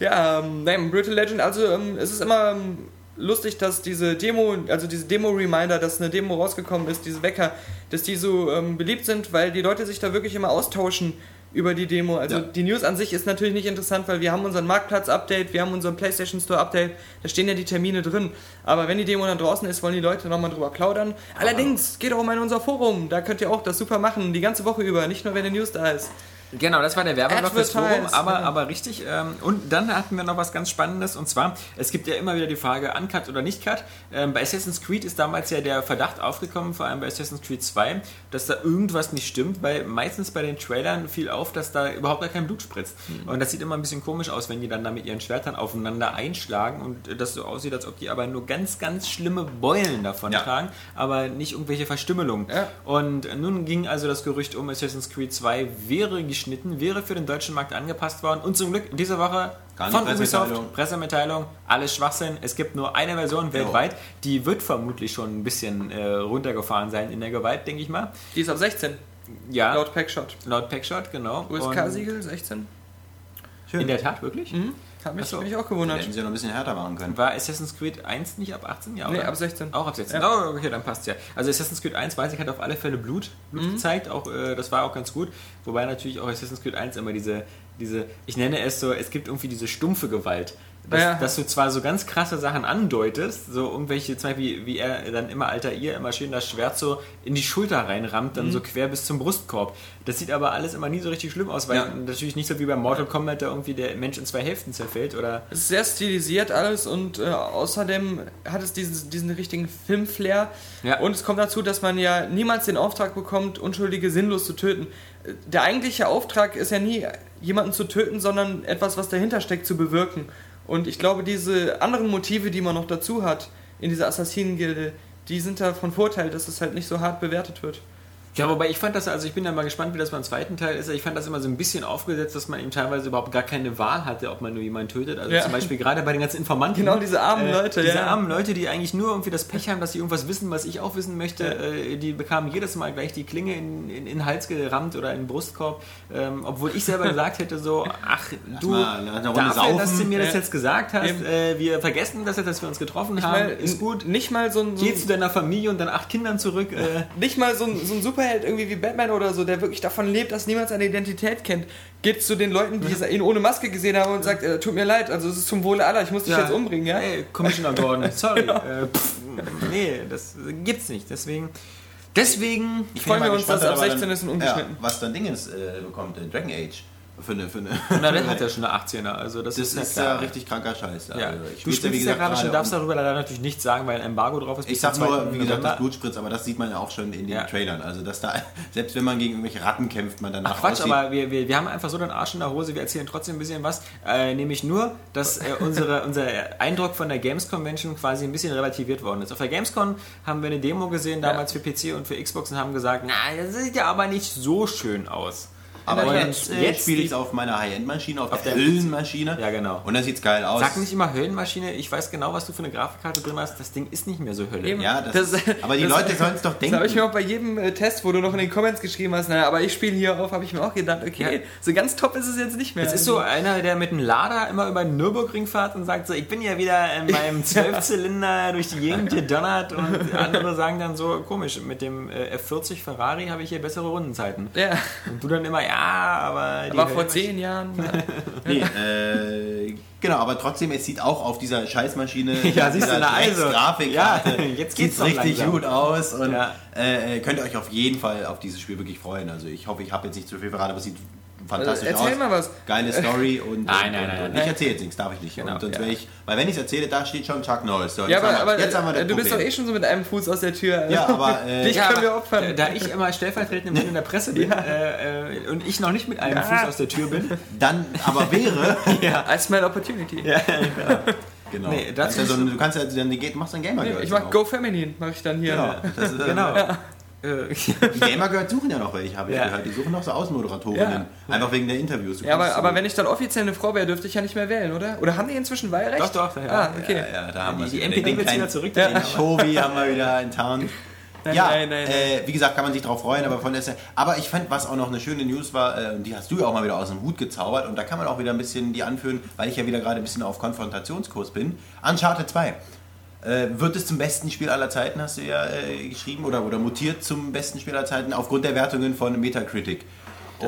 Ja, ähm, nein, Brutal Legend, also ähm, es ist immer ähm, lustig, dass diese Demo, also diese Demo-Reminder, dass eine Demo rausgekommen ist, diese Wecker, dass die so ähm, beliebt sind, weil die Leute sich da wirklich immer austauschen über die Demo. Also Ja. die News an sich ist natürlich nicht interessant, weil wir haben unseren Marktplatz-Update, wir haben unseren PlayStation Store-Update, da stehen ja die Termine drin. Aber wenn die Demo dann draußen ist, wollen die Leute nochmal drüber plaudern. Allerdings, geht auch mal in unser Forum, da könnt ihr auch das super machen, die ganze Woche über, nicht nur wenn die News da ist. Genau, das war der Werbeblock fürs Forum, aber, genau. aber richtig. Ähm, und dann hatten wir noch was ganz Spannendes und zwar, es gibt ja immer wieder die Frage, Uncut oder nicht Cut. Ähm, bei Assassin's Creed ist damals ja der Verdacht aufgekommen, vor allem bei Assassin's Creed 2, dass da irgendwas nicht stimmt, weil meistens bei den Trailern fiel auf, dass da überhaupt gar kein Blut spritzt. Mhm. Und das sieht immer ein bisschen komisch aus, wenn die dann da mit ihren Schwertern aufeinander einschlagen und das so aussieht, als ob die aber nur ganz, ganz schlimme Beulen davon Ja. tragen, aber nicht irgendwelche Verstümmelungen. Ja. Und nun ging also das Gerücht um, Assassin's Creed 2 wäre geschnitten, wäre für den deutschen Markt angepasst worden. Und zum Glück diese Woche Gar nicht von Pressemitteilung. Ubisoft, Pressemitteilung, alles Schwachsinn. Es gibt nur eine Version weltweit. Die wird vermutlich schon ein bisschen äh, runtergefahren sein in der Gewalt, denke ich mal. Die ist ab 16, Ja, laut, laut Packshot. Packshot, genau. USK-Siegel 16? Und In der Tat, wirklich? Mhm. Hat mich, so. mich auch gewundert. hätten sie ja noch ein bisschen härter machen können. War Assassin's Creed 1 nicht ab 18 Jahre? Nee, ab 16. Auch ab 16. Ja. Oh, okay, dann passt ja. Also Assassin's Creed 1 weiß ich, hat auf alle Fälle Blut, Blut Mhm. gezeigt. Auch, äh, das war auch ganz gut. Wobei natürlich auch Assassin's Creed 1 immer diese, diese, ich nenne es so, es gibt irgendwie diese stumpfe Gewalt. Dass, Ja. dass du zwar so ganz krasse Sachen andeutest, so irgendwelche, zum Beispiel wie er dann immer alter ihr immer schön das Schwert so in die Schulter reinrammt, Mhm. dann so quer bis zum Brustkorb. Das sieht aber alles immer nie so richtig schlimm aus, weil Ja. natürlich nicht so wie bei Mortal Kombat da irgendwie der Mensch in zwei Hälften zerfällt oder Es ist sehr stilisiert alles und äh, außerdem hat es diesen, diesen richtigen Filmflair. Ja. Und es kommt dazu, dass man ja niemals den Auftrag bekommt, Unschuldige sinnlos zu töten. Der eigentliche Auftrag ist ja nie, jemanden zu töten, sondern etwas, was dahinter steckt, zu bewirken. Und ich glaube, diese anderen Motive, die man noch dazu hat in dieser Assassinengilde, die sind da von Vorteil, dass es halt nicht so hart bewertet wird. Ja, wobei ich fand das, also ich bin ja mal gespannt, wie das beim zweiten Teil ist. Ich fand das immer so ein bisschen aufgesetzt, dass man eben teilweise überhaupt gar keine Wahl hatte, ob man nur jemanden tötet. Also Ja. zum Beispiel gerade bei den ganzen Informanten. Genau, diese armen Leute, Diese ja. armen Leute, die eigentlich nur irgendwie das Pech haben, dass sie irgendwas wissen, was ich auch wissen möchte. Äh, die bekamen jedes Mal gleich die Klinge in, in, in den Hals gerammt oder in den Brustkorb. Ähm, obwohl ich selber gesagt hätte so, ach du, mal dafür, saufen. dass du mir das jetzt gesagt hast, äh, wir vergessen das jetzt, dass wir uns getroffen haben, Weil ist gut. Nicht mal so ein, so Geh zu deiner Familie und deinen acht Kindern zurück. Äh, nicht mal so ein, so ein Superheld irgendwie wie Batman oder so, der wirklich davon lebt, dass niemand seine Identität kennt, geht zu den Leuten, die ihn ohne Maske gesehen haben und sagt, äh, tut mir leid, also es ist zum Wohle aller, ich muss dich jetzt umbringen, ja? Hey, Commissioner Gordon, sorry. äh, pff, nee, das gibt's nicht. Deswegen, deswegen Ich Freuen wir uns, dass ab aber 16 ist und ungeschnitten. Ja, was dann Dingens äh, bekommt, äh, Dragon Age. Für eine, für eine Na, der hat ja schon eine 18er, also das, das ist, ist ja ja richtig kranker Scheiß. Ja. Also, du spiel's spielst ja gerade schon, darfst darüber leider natürlich nichts sagen, weil ein Embargo drauf ist. Ich zum nur, 2. wie gesagt, das Blutspritz, aber das sieht man ja auch schon in den Ja. Trailern. Also, dass da, selbst wenn man gegen irgendwelche Ratten kämpft, man danach Ach Quatsch, aussieht. aber wir, wir, wir haben einfach so den Arsch in der Hose, wir erzählen trotzdem ein bisschen was. Äh, nämlich nur, dass äh, unsere, unser Eindruck von der Games Convention quasi ein bisschen relativiert worden ist. Auf der Gamescom haben wir eine Demo gesehen, damals für PC und für Xbox und haben gesagt, na, das sieht ja aber nicht so schön aus. Aber jetzt, jetzt spiele ich es auf meiner High-End-Maschine, auf, Auf der der- Hüllenmaschine. Ja, genau. Und dann sieht's geil aus. Sag nicht immer Höllenmaschine, ich weiß genau, was du für eine Grafikkarte drin hast. Das Ding ist nicht mehr so Hölle. Eben. Ja, das, Das- ist, aber die das- Leute sollen es doch Das denken. habe ich mir auch bei jedem äh, Test, wo du noch in den Comments geschrieben hast, naja, aber ich spiele hier auf, habe ich mir auch gedacht, okay, Ja. so ganz top ist es jetzt nicht mehr. Jetzt ist so einer, der mit einem Lader immer über den Nürburgring fährt und sagt so, ich bin ja wieder in meinem Zwölfzylinder durch die Gegend gedonnert und andere sagen dann so, komisch, mit dem äh, F40 Ferrari habe ich hier bessere Rundenzeiten. ja, Und du dann immer, ja, aber... die aber vor zehn Jahren. Nee, äh, genau, aber trotzdem, es sieht auch auf dieser Scheißmaschine, Ja, siehst du, also. Grafikkarte, Ja, jetzt geht's richtig langsam. gut aus und Ja. äh, könnt ihr euch auf jeden Fall auf dieses Spiel wirklich freuen. Also ich hoffe, ich habe jetzt nicht zu viel verraten, aber es sieht fantastisch Also, erzähl aus. mal was. Geile Story und, Nein, nein, und, nein, und nein. ich erzähle jetzt nichts, darf ich nicht. Genau, und sonst ja. wäre ich, weil wenn ich es erzähle, da steht schon Chuck Norris. So, Ja, jetzt aber, haben wir, aber jetzt haben wir das äh, du bist doch Problem. eh schon so mit einem Fuß aus der Tür. Also. Ja, aber äh, Dich Ja, können wir opfern. Da, da ich immer stellvertretend im in der Presse bin äh, äh, und ich noch nicht mit einem Fuß aus der Tür bin, dann aber wäre, I smell opportunity. genau. Nee, das dazu ist ja so, ein- du kannst ja dann die machst dann Gamer ich mach Go Feminine, mache ich dann hier. Genau, das ist, genau. Die Gamer Girls suchen ja noch welche, habe ich Ja. gehört. Die suchen noch so Außenmoderatorinnen. Einfach wegen der Interviews. Du Ja, aber, aber wenn ich dann offiziell eine Frau wäre, dürfte ich ja nicht mehr wählen, oder? Oder haben die inzwischen Wahlrecht? Doch, doch, ja. Ah, okay. Ja, ja, da haben wir die, die Den wird wieder zurückdrehen. Den Shovi haben wir wieder enttarnt. Nein, ja, nein, nein, äh, wie gesagt, kann man sich drauf freuen, aber von der Aber ich fand, was auch noch eine schöne News war, äh, die hast du ja auch mal wieder aus dem Hut gezaubert und da kann man auch wieder ein bisschen die anführen, weil ich ja wieder gerade ein bisschen auf Konfrontationskurs bin. Uncharted 2. Äh, wird es zum besten Spiel aller Zeiten, hast du ja äh, geschrieben, oder, oder mutiert zum besten Spiel aller Zeiten aufgrund der Wertungen von Metacritic.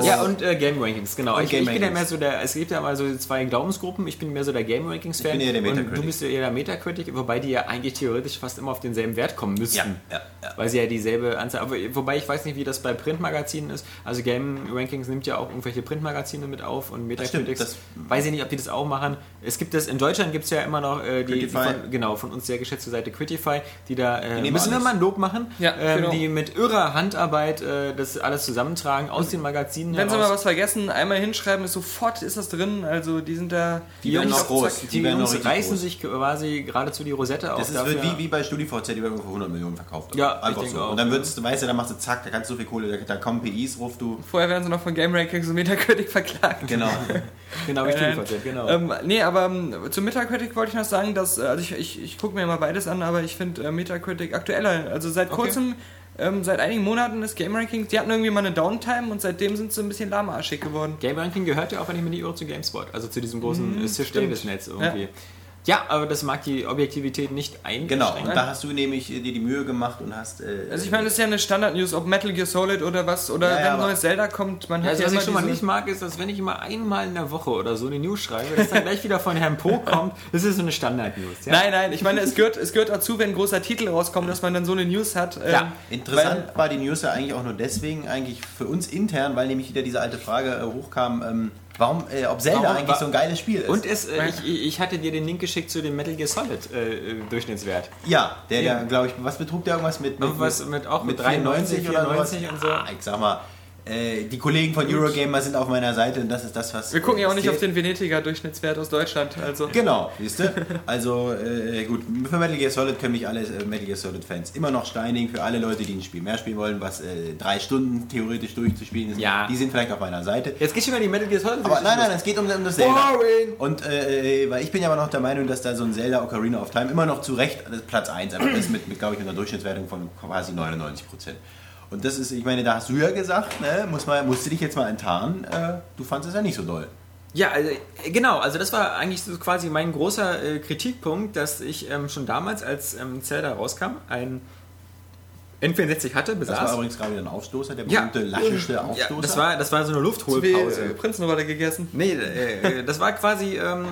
Ja, und äh, Game Rankings, genau. Ich, Game ich bin ja Rankings. mehr so der, es gibt ja mal so zwei Glaubensgruppen. Ich bin mehr so der Game Rankings-Fan. Ich bin eher der Und Metacritic. du bist ja eher der Metacritic, wobei die ja eigentlich theoretisch fast immer auf denselben Wert kommen müssten. Ja, ja, ja. Weil sie ja dieselbe Anzahl. Aber, wobei ich weiß nicht, wie das bei Printmagazinen ist. Also Game Rankings nimmt ja auch irgendwelche Printmagazine mit auf und Metacritics. das- weiß ich nicht, ob die das auch machen. Es gibt das, in Deutschland gibt es ja immer noch äh, die, die von, genau, von uns sehr geschätzte Seite Critify, die da äh, nehmen müssen wir mal ein Lob machen, Ja, ähm, genau. die mit irrer Handarbeit äh, das alles zusammentragen aus den Magazinen Wenn sie heraus. mal was vergessen, einmal hinschreiben, ist sofort ist das drin. Also die sind da. Die werden noch groß. Die, Die werden Jungs reißen groß. sich quasi geradezu die Rosette auf. Das ist dafür. wie, wie bei StudiVZ, die werden für 100 Millionen verkauft. Ja, einfach ich so. auch. Und dann wird's, du weißt ja, dann machst du zack, da kannst du so viel Kohle, da, da kommen PIs, rufst du. Vorher werden sie noch von Game Rankings und Metacritic verklagt. Genau. genau, wie Nein, StudiVZ, genau. Ähm, nee, aber ähm, zum Metacritic wollte ich noch sagen, dass, äh, also ich, ich, ich gucke mir immer beides an, aber ich finde äh, Metacritic aktueller. Also seit Okay. kurzem, ähm, seit einigen Monaten ist Game Rankings, die hatten irgendwie mal eine Downtime und seitdem sind sie ein bisschen lahmarschig geworden. Game Ranking gehört ja auch, wenn ich mir die irre, zu GameSpot, also zu diesem großen stimmt. Davis-Netz irgendwie. Ja. Aber das mag die Objektivität nicht einschränken. Genau. Und da hast du nämlich dir die Mühe gemacht und hast. Äh, Also ich meine, das ist ja eine Standard-News, ob Metal Gear Solid oder was, oder Ja, ja, wenn ein neues Zelda kommt, man Ja, hat also ja was immer ich schon mal nicht mag, ist, dass wenn ich immer einmal in der Woche oder so eine News schreibe, dass dann gleich wieder von Herrn Po kommt, das ist so eine Standard-News. Ja? Nein, nein, ich meine, es gehört, es gehört dazu, wenn ein großer Titel rauskommt, dass man dann so eine News hat. ähm, Ja, Interessant war die News ja eigentlich auch nur deswegen, eigentlich für uns intern, weil nämlich wieder diese alte Frage äh, hochkam, ähm, warum, äh, ob Zelda Warum- eigentlich so ein geiles Spiel ist. Und es, äh, ich, ich hatte dir den Link geschickt zu dem Metal Gear Solid äh, äh, Durchschnittswert. ja, der, Ja. der glaube ich, was betrug der irgendwas mit, mit, Irgendwas mit- auch mit 93 93 oder sowas? 94 und so. Ah, ich sag mal, äh, die Kollegen von Eurogamer sind auf meiner Seite und das ist das, was. Wir gucken ja auch nicht auf den Venetiger Durchschnittswert aus Deutschland. Also. Genau, siehst du? Also äh, gut, für Metal Gear Solid können mich alle äh, Metal Gear Solid Fans immer noch steinigen. Für alle Leute, die ein Spiel mehr spielen wollen, was äh, drei Stunden theoretisch durchzuspielen ist, Ja. die sind vielleicht auf meiner Seite. Jetzt geht schon mal die Metal Gear Solid. Aber nein, nein, es geht um, um das Zelda. Boring. Und äh, weil ich bin ja aber noch der Meinung, dass da so ein Zelda Ocarina of Time immer noch zu Recht Platz 1 einfach ist mit, mit glaube ich, mit einer Durchschnittswertung von quasi 99 Prozent. Und das ist, ich meine, da hast du ja gesagt, ne, muss mal, musst du dich jetzt mal enttarnen, äh, du fandest es ja nicht so doll. Ja, also, äh, genau, also das war eigentlich so quasi mein großer äh, Kritikpunkt, dass ich ähm, schon damals, als ähm, Zelda rauskam, ein N64 hatte, Das war besaß. übrigens gerade wieder ein Aufstoßer, der Ja. berühmte lascheste Aufstoßer. Ja, das war, das war so eine Zwei Luftholpause. äh, Prinzenrolle gegessen. Nee, äh, äh, das war quasi. Ähm,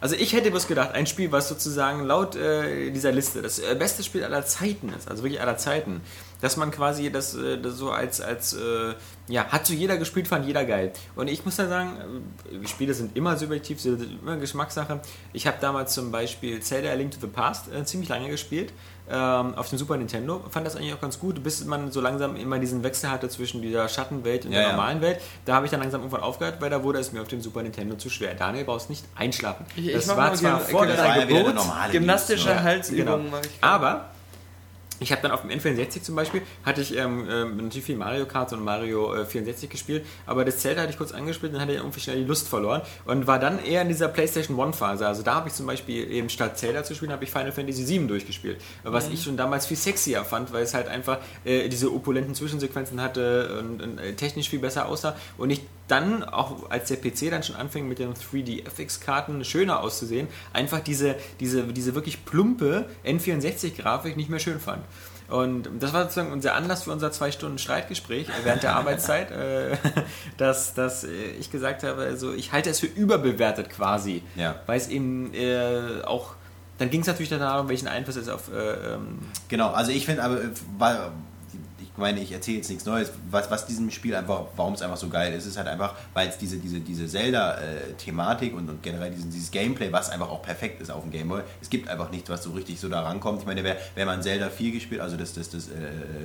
also ich hätte was gedacht, ein Spiel, was sozusagen laut äh, dieser Liste das äh, beste Spiel aller Zeiten ist, also wirklich aller Zeiten, dass man quasi das, äh, das so als, als äh, ja, hat so jeder gespielt, fand jeder geil. Und ich muss da sagen, Spiele sind immer subjektiv, sind immer Geschmackssache. Ich habe damals zum Beispiel Zelda A Link to the Past ziemlich lange gespielt, ähm, auf dem Super Nintendo, fand das eigentlich auch ganz gut, bis man so langsam immer diesen Wechsel hatte zwischen dieser Schattenwelt und Ja, der ja. normalen Welt. Da habe ich dann langsam irgendwann aufgehört, weil da wurde es mir auf dem Super Nintendo zu schwer. Daniel, brauchst nicht einschlafen. Ich- ich das war mal zwar vor gerne- Das war deiner ja Geburt, Gymnastische Dienst, ne? Halsübungen Genau. mache ich. aber ich habe dann auf dem N64 zum Beispiel, hatte ich ähm, ähm, natürlich viel Mario Kart und Mario äh, 64 gespielt, aber das Zelda hatte ich kurz angespielt und dann hatte ich irgendwie schnell die Lust verloren und war dann eher in dieser PlayStation 1 Phase. Also da habe ich zum Beispiel eben statt Zelda zu spielen, habe ich Final Fantasy 7 durchgespielt, was Mhm. ich schon damals viel sexier fand, weil es halt einfach äh, diese opulenten Zwischensequenzen hatte und, und äh, technisch viel besser aussah und ich dann, auch als der PC dann schon anfing mit den 3D-FX-Karten schöner auszusehen, einfach diese, diese, diese wirklich plumpe N64-Grafik nicht mehr schön fand. Und das war sozusagen unser Anlass für unser zwei Stunden Streitgespräch äh, während der Arbeitszeit, äh, dass, dass äh, ich gesagt habe, also ich halte es für überbewertet quasi, Ja. weil es eben äh, auch, dann ging es natürlich darum, welchen Einfluss es auf äh, ähm, Genau, also ich finde aber, äh, weil- ich meine, ich erzähle jetzt nichts Neues, was, was diesem Spiel einfach, warum es einfach so geil ist, ist halt einfach, weil es diese, diese, diese Zelda-Thematik und, und generell diesen, dieses Gameplay, was einfach auch perfekt ist auf dem Gameboy, es gibt einfach nichts, was so richtig so da rankommt. Ich meine, wer, wer mal Zelda 4 gespielt, also das, das, das äh,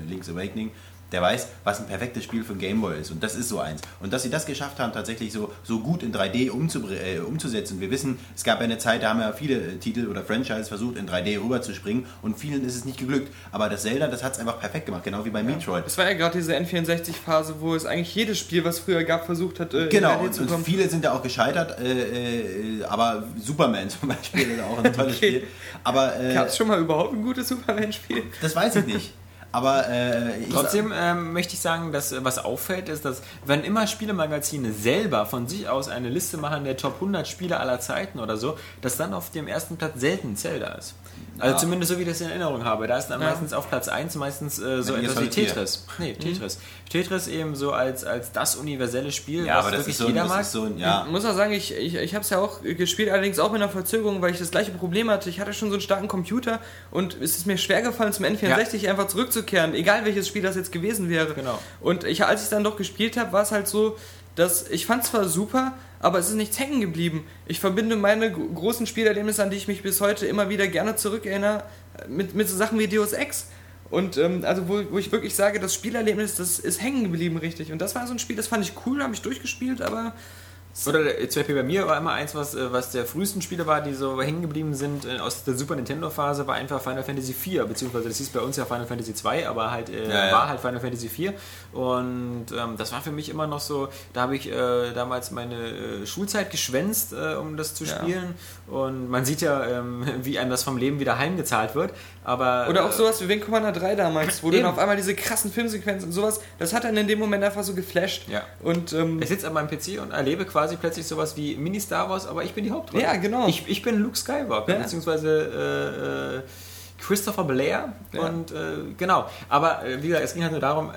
Link's Awakening, der weiß, was ein perfektes Spiel für ein Gameboy ist. Und das ist so eins. Und dass sie das geschafft haben, tatsächlich so, so gut in 3D umzubr- äh, umzusetzen. Wir wissen, es gab ja eine Zeit, da haben ja viele äh, Titel oder Franchises versucht, in 3D rüberzuspringen und vielen ist es nicht geglückt. Aber das Zelda, das hat es einfach perfekt gemacht, genau wie bei Metroid. Es war ja gerade diese N64-Phase, wo es eigentlich jedes Spiel, was früher gab, versucht hat, äh, Genau, in 3D und, zu und kommen. viele sind da auch gescheitert, äh, äh, aber Superman zum Beispiel ist auch ein tolles Okay. Spiel. Aber äh, Gab es schon mal überhaupt ein gutes Superman-Spiel? das weiß ich nicht. Aber äh, Trotzdem ähm, möchte ich sagen, dass äh, was auffällt, ist, dass wenn immer Spielemagazine selber von sich aus eine Liste machen der Top 100 Spiele aller Zeiten oder so, dass dann auf dem ersten Platz selten Zelda ist. Also Ja. zumindest so wie ich das in Erinnerung habe. Da ist dann Ja. meistens auf Platz 1 meistens äh, so etwas wie 4. Tetris. Nee, Tetris. Tetris eben so als, als das universelle Spiel, ja, was aber das wirklich ist so, jeder das mag. ist so ein, ja. Ich muss auch sagen, ich, ich, ich habe es ja auch gespielt, allerdings auch mit einer Verzögerung, weil ich das gleiche Problem hatte. Ich hatte schon so einen starken Computer und es ist mir schwer gefallen, zum N64 einfach zurückzukehren, egal welches Spiel das jetzt gewesen wäre. Genau. Und ich, als ich dann doch gespielt habe, war es halt so, dass ich fand zwar super, aber es ist nichts hängen geblieben. Ich verbinde meine gro- großen Spielerlebnisse, an die ich mich bis heute immer wieder gerne zurückerinnere, mit, mit so Sachen wie Deus Ex. Und ähm, also wo, wo ich wirklich sage, das Spielerlebnis, das ist hängen geblieben richtig. Und das war so ein Spiel, das fand ich cool, habe ich durchgespielt, aber Oder der- zum Beispiel bei mir war immer eins, was, äh, was der frühesten Spiele war, die so hängen geblieben sind äh, aus der Super Nintendo-Phase, war einfach Final Fantasy 4, beziehungsweise das hieß bei uns ja Final Fantasy 2, aber halt äh, Ja, ja. war halt Final Fantasy 4. Und ähm, das war für mich immer noch so, da habe ich äh, damals meine äh, Schulzeit geschwänzt, äh, um das zu Ja. spielen. Und man sieht ja, ähm, wie einem das vom Leben wieder heimgezahlt wird. Aber, Oder auch äh, sowas wie Wing Commander 3 damals, wo du Eben. dann auf einmal diese krassen Filmsequenzen und sowas, das hat dann in dem Moment einfach so geflasht. Ja. Und ähm, Ich sitze an meinem PC und erlebe quasi plötzlich sowas wie Mini Star Wars, aber ich bin die Hauptrolle. Ja, genau. Ich, ich bin Luke Skywalker, Ja. beziehungsweise äh, äh, Christopher Blair. Ja. Und äh, genau. Aber äh, wie gesagt, es ging halt nur darum.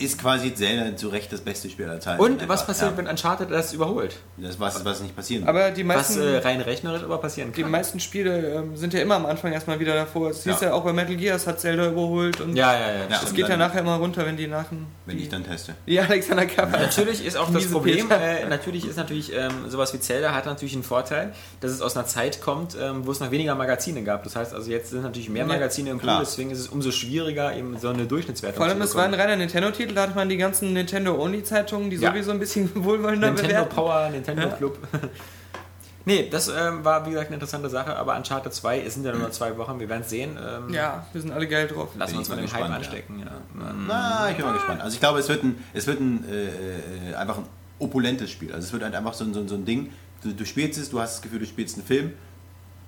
Ist quasi Zelda zu Recht das beste Spiel aller Zeiten. und was passiert, ja. wenn Uncharted das überholt? Das was, was nicht passieren aber die Was meisten, äh, rein rechnerisch aber passieren die kann. meisten Spiele ähm, sind ja immer am Anfang erstmal wieder davor. Es hieß Ja. ja auch bei Metal Gear, es hat Zelda überholt und Ja, ja, ja. Ja. es und geht ja dann- nachher immer runter, wenn die nach Wenn die, ich dann teste. die Alexander Kappa. Natürlich ist auch das Problem, äh, natürlich ist natürlich ähm, sowas wie Zelda hat natürlich einen Vorteil, dass es aus einer Zeit kommt, ähm, wo es noch weniger Magazine gab. Das heißt also jetzt sind natürlich mehr Ja, Magazine im Pool, deswegen ist es umso schwieriger, eben so eine Durchschnittswertung Vor allem, zu es war ein reiner Nintendo-Titel, da hat man die ganzen Nintendo-Only-Zeitungen, die Ja. sowieso ein bisschen wohlwollender Nintendo bewerten. Power, Nintendo Ja. Club. nee, das ähm, war wie gesagt eine interessante Sache, aber Uncharted 2, es sind ja nur noch zwei Wochen, wir werden es sehen. Ähm, Ja, wir sind alle geil drauf. Lassen wir uns mal den mal Hype gespannt, anstecken. Ja. Na, ich bin mal gespannt. Also ich glaube, es wird ein, es wird ein äh, äh, einfach ein opulentes Spiel. Also es wird halt einfach so, ein- so, ein- so ein Ding, du, du spielst es, du hast das Gefühl, du spielst einen Film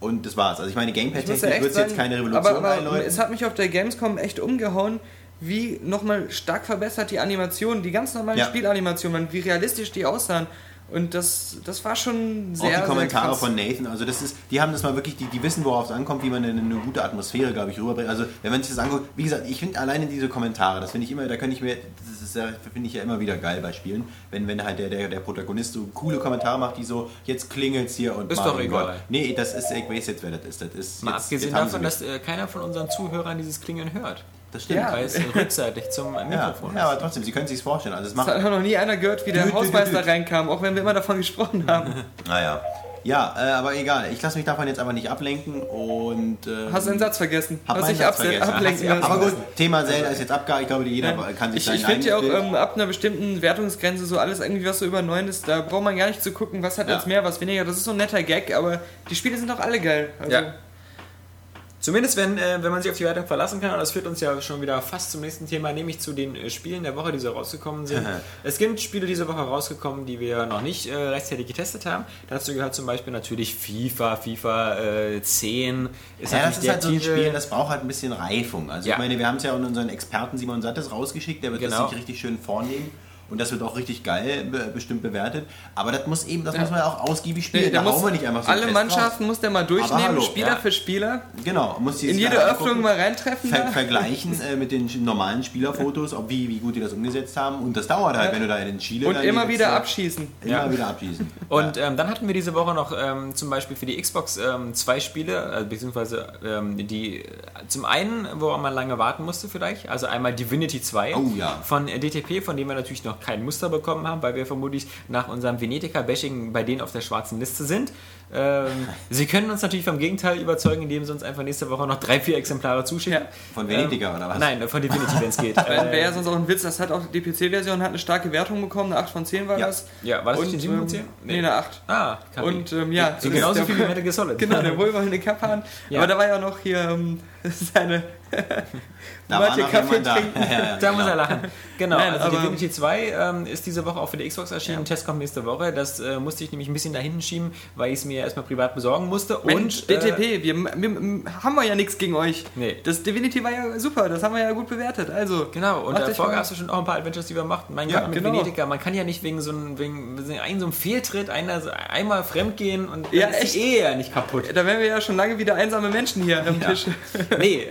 und das war's. Also ich meine, muss ja wird es jetzt keine Revolution aber, aber einläuten. es hat mich auf der Gamescom echt umgehauen, wie nochmal stark verbessert die Animationen, die ganz normalen Ja. Spielanimationen, wie realistisch die aussahen. Und das, das war schon sehr, auch die Kommentare sehr krass. von Nathan, also das ist, die haben das mal wirklich, die, die wissen, worauf es ankommt, wie man eine, eine gute Atmosphäre, glaube ich, rüberbringt. Also wenn man sich das anguckt, wie gesagt, ich finde alleine diese Kommentare, das finde ich immer, da könnte ich mir, das ist ja, finde ich ja immer wieder geil bei Spielen, wenn, wenn halt der, der, der Protagonist so coole Kommentare macht, die so, jetzt klingelt's hier und Ist doch egal. Gott. Nee, das ist, ich weiß jetzt, wer das ist. Das ist Mal jetzt, abgesehen jetzt davon, dass äh, keiner von unseren Zuhörern dieses Klingeln hört. Das stimmt. Ja. Weil es rückseitig zum Ja, Mikrofon ja, aber ist. trotzdem, Sie können sich vorstellen. Also es Es macht, hat noch nie einer gehört, wie der Düt, düt, Hausmeister düt. reinkam, auch wenn wir immer davon gesprochen haben. naja. Ja, äh, aber egal. Ich lasse mich davon jetzt aber nicht ablenken und. Äh, Hast du einen Satz vergessen? Hab Hast dich Satz abse- vergessen. ablenken Hast du lassen. Aber gut, Thema Zelda ist jetzt abgehakt. Ich glaube, jeder kann sich Ich, ich finde ja auch, ähm, ab einer bestimmten Wertungsgrenze so alles irgendwie, was so über 9 ist, da braucht man gar nicht zu gucken, was hat Ja. jetzt mehr, was weniger. Das ist so ein netter Gag, aber die Spiele sind doch alle geil. Also, Ja. Zumindest wenn, äh, wenn man sich auf die Wertung verlassen kann, und das führt uns ja schon wieder fast zum nächsten Thema, nämlich zu den äh, Spielen der Woche, die so rausgekommen sind. es sind Spiele diese Woche rausgekommen, die wir noch nicht äh, rechtzeitig getestet haben. Dazu gehört zum Beispiel natürlich FIFA, FIFA äh, 10. Ist Ja, natürlich das ist der halt so ein Titel- Spiel, das braucht halt ein bisschen Reifung. Also Ja. ich meine, wir haben es ja an unseren Experten Simon Sattes rausgeschickt, der wird Genau. das sich richtig schön vornehmen. Und das wird auch richtig geil be bestimmt bewertet. Aber das muss eben, das muss man ja auch ausgiebig spielen. Nee, da muss hauen wir nicht einfach so alle Mannschaften muss der mal durchnehmen, hallo, Spieler ja. für Spieler, raus. Genau, muss die in jede Öffnung mal reintreffen. Ver da. vergleichen äh, mit den normalen Spielerfotos, ob wie, wie gut die das umgesetzt haben. Und das dauert halt, Ja. wenn du da in Chile Und immer wieder letzte- abschießen. Immer Ja. wieder abschießen. Und ähm, dann hatten wir diese Woche noch ähm, zum Beispiel für die Xbox ähm, zwei Spiele, äh, beziehungsweise ähm, die äh, zum einen, wo man lange warten musste vielleicht, also einmal Divinity 2 Oh ja. von DTP, von dem wir natürlich noch kein Muster bekommen haben, weil wir vermutlich nach unserem Venetiker-Bashing bei denen auf der schwarzen Liste sind. Ähm, sie können uns natürlich vom Gegenteil überzeugen, indem sie uns einfach nächste Woche noch drei, vier Exemplare zuschicken. Ja. Von Venetiger oder was? Nein, von Divinity, wenn es geht. Wäre äh, ja sonst auch ein Witz, das hat auch die PC-Version, hat eine starke Wertung bekommen, eine 8 von 10 war Ja. das. ja, war das nicht Und, die 7 von 10? ähm, Nee, eine 8. Ah, KP. Und ähm, ja, so genauso viel wie Metal Gear Solid. Genau, der wohlwollende Kappan. Ja. Aber da war ja noch hier ähm, seine Da war noch Kaffee da. trinken. Ja, ja, Da muss genau. er lachen. Genau, Nein, also aber- Divinity 2 ähm, ist diese Woche auch für die Xbox erschienen. Test kommt nächste Woche. Das äh, musste ich nämlich ein bisschen da hinten schieben, weil ich es mir erstmal privat besorgen musste. Mensch, und äh, DTP, wir, wir, haben wir ja nichts gegen euch. Nee. Das Divinity war ja super, das haben wir ja gut bewertet. Also, Genau, und davor gab es ja schon auch ein paar Adventures, die wir machten. Mein Ja, Gott, mit genau. Venetica, man kann ja nicht wegen so einem, wegen, wegen einem so einem Fehltritt einer, einmal fremdgehen und dann Ja, ist echt. die Ehe ja nicht kaputt. Da wären wir ja schon lange wieder einsame Menschen hier am Tisch. nee, äh,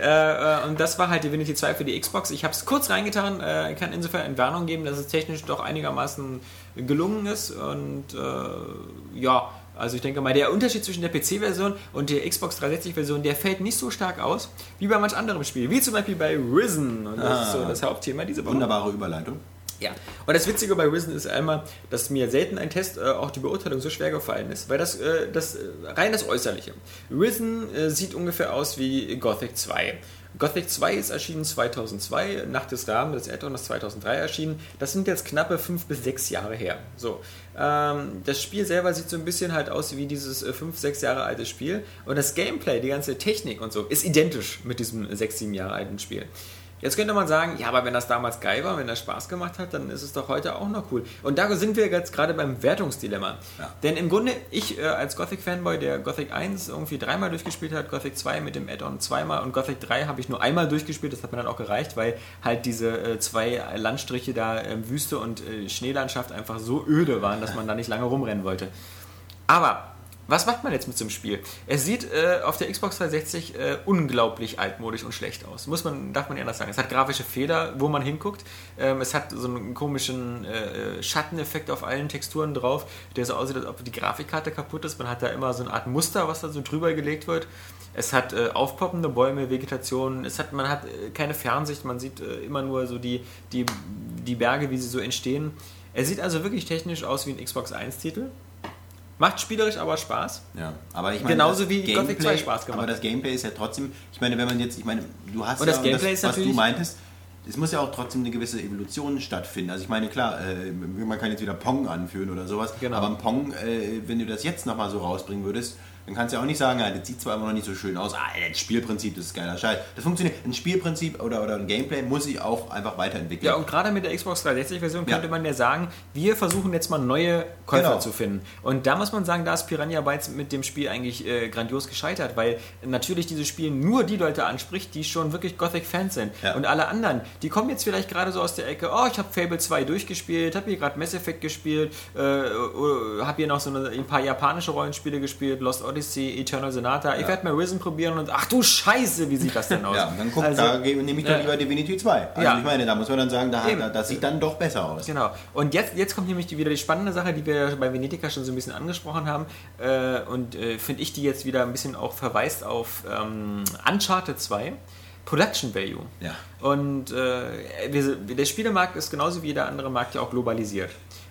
äh, und das war halt Divinity 2 für die Xbox. Ich habe es kurz reingetan, äh, kann insofern Entwarnung geben, dass es technisch doch einigermaßen gelungen ist. Und äh, ja, also ich denke mal, der Unterschied zwischen der PC-Version und der Xbox 360-Version, der fällt nicht so stark aus wie bei manch anderem Spiel. Wie zum Beispiel bei Risen. Und das ist so Ah. das Hauptthema dieser Woche. Wunderbare Überleitung. Ja, und das Witzige bei Risen ist einmal, dass mir selten ein Test äh, auch die Beurteilung so schwer gefallen ist, weil das, äh, das äh, rein das Äußerliche. Risen äh, sieht ungefähr aus wie Gothic 2. Gothic 2 ist erschienen 2002, Nacht des Rahmen, das Add-on ist 2003 erschienen. Das sind jetzt knappe fünf bis sechs Jahre her. So, ähm, das Spiel selber sieht so ein bisschen halt aus wie dieses äh, fünf, sechs Jahre alte Spiel. Und das Gameplay, die ganze Technik und so, ist identisch mit diesem sechs, sieben Jahre alten Spiel. Jetzt könnte man sagen, ja, aber wenn das damals geil war, wenn das Spaß gemacht hat, dann ist es doch heute auch noch cool. Und da sind wir jetzt gerade beim Wertungsdilemma. Ja. Denn im Grunde, ich äh, als Gothic-Fanboy, der Gothic 1 irgendwie dreimal durchgespielt hat, Gothic 2 mit dem Add-on zweimal und Gothic 3 habe ich nur einmal durchgespielt, das hat mir dann auch gereicht, weil halt diese äh, zwei Landstriche da, äh, Wüste und äh, Schneelandschaft einfach so öde waren, dass man da nicht lange rumrennen wollte. Aber was macht man jetzt mit so einem Spiel? Es sieht äh, auf der Xbox 360 äh, unglaublich altmodisch und schlecht aus. Muss man, darf man nicht anders sagen. Es hat grafische Fehler, wo man hinguckt. Ähm, es hat so einen komischen äh, Schatteneffekt auf allen Texturen drauf, der so aussieht, als ob die Grafikkarte kaputt ist. Man hat da immer so eine Art Muster, was da so drüber gelegt wird. Es hat äh, aufpoppende Bäume, Vegetation. Es hat, man hat äh, keine Fernsicht. Man sieht äh, immer nur so die, die, die Berge, wie sie so entstehen. Er sieht also wirklich technisch aus wie ein Xbox 1-Titel. Macht spielerisch aber Spaß. Ja, aber ich meine, Genauso das wie Gothic 2 Spaß gemacht Aber das Gameplay ist ja trotzdem, ich meine, wenn man jetzt, ich meine, du hast Und ja das Gameplay ist was du meintest, es muss ja auch trotzdem eine gewisse Evolution stattfinden. Also ich meine, klar, äh, man kann jetzt wieder Pong anführen oder sowas, Genau. aber ein Pong, äh, wenn du das jetzt nochmal so rausbringen würdest, dann kannst du ja auch nicht sagen, ja, das sieht zwar immer noch nicht so schön aus, ah, das Spielprinzip, das ist geiler Scheiß. Das funktioniert. Ein Spielprinzip oder, oder ein Gameplay muss sich auch einfach weiterentwickeln. Ja, und gerade mit der Xbox 360-Version Ja. könnte man ja sagen, wir versuchen jetzt mal neue Käufer Genau. zu finden. Und da muss man sagen, da ist Piranha Bytes mit dem Spiel eigentlich äh, grandios gescheitert, weil natürlich dieses Spiel nur die Leute anspricht, die schon wirklich Gothic-Fans sind. Ja. Und alle anderen, die kommen jetzt vielleicht gerade so aus der Ecke, oh, ich habe Fable 2 durchgespielt, habe hier gerade Mass Effect gespielt, äh, habe hier noch so eine, ein paar japanische Rollenspiele gespielt, Lost Odyssey, Eternal Sonata. Ich werde mal Risen probieren und ach du Scheiße, wie sieht das denn aus? Ja, dann guck, Also- da nehme ich doch Ja. lieber Divinity 2. Also Ja. ich meine, da muss man dann sagen, da, da, das sieht dann doch besser aus. Genau. Und jetzt, jetzt kommt nämlich die, wieder die spannende Sache, die wir bei Venetica schon so ein bisschen angesprochen haben. Äh, und äh, finde ich, die jetzt wieder ein bisschen auch verweist auf ähm, Uncharted 2. Production Value. Ja. Und äh, wir, der Spielemarkt ist genauso wie jeder andere Markt ja auch globalisiert.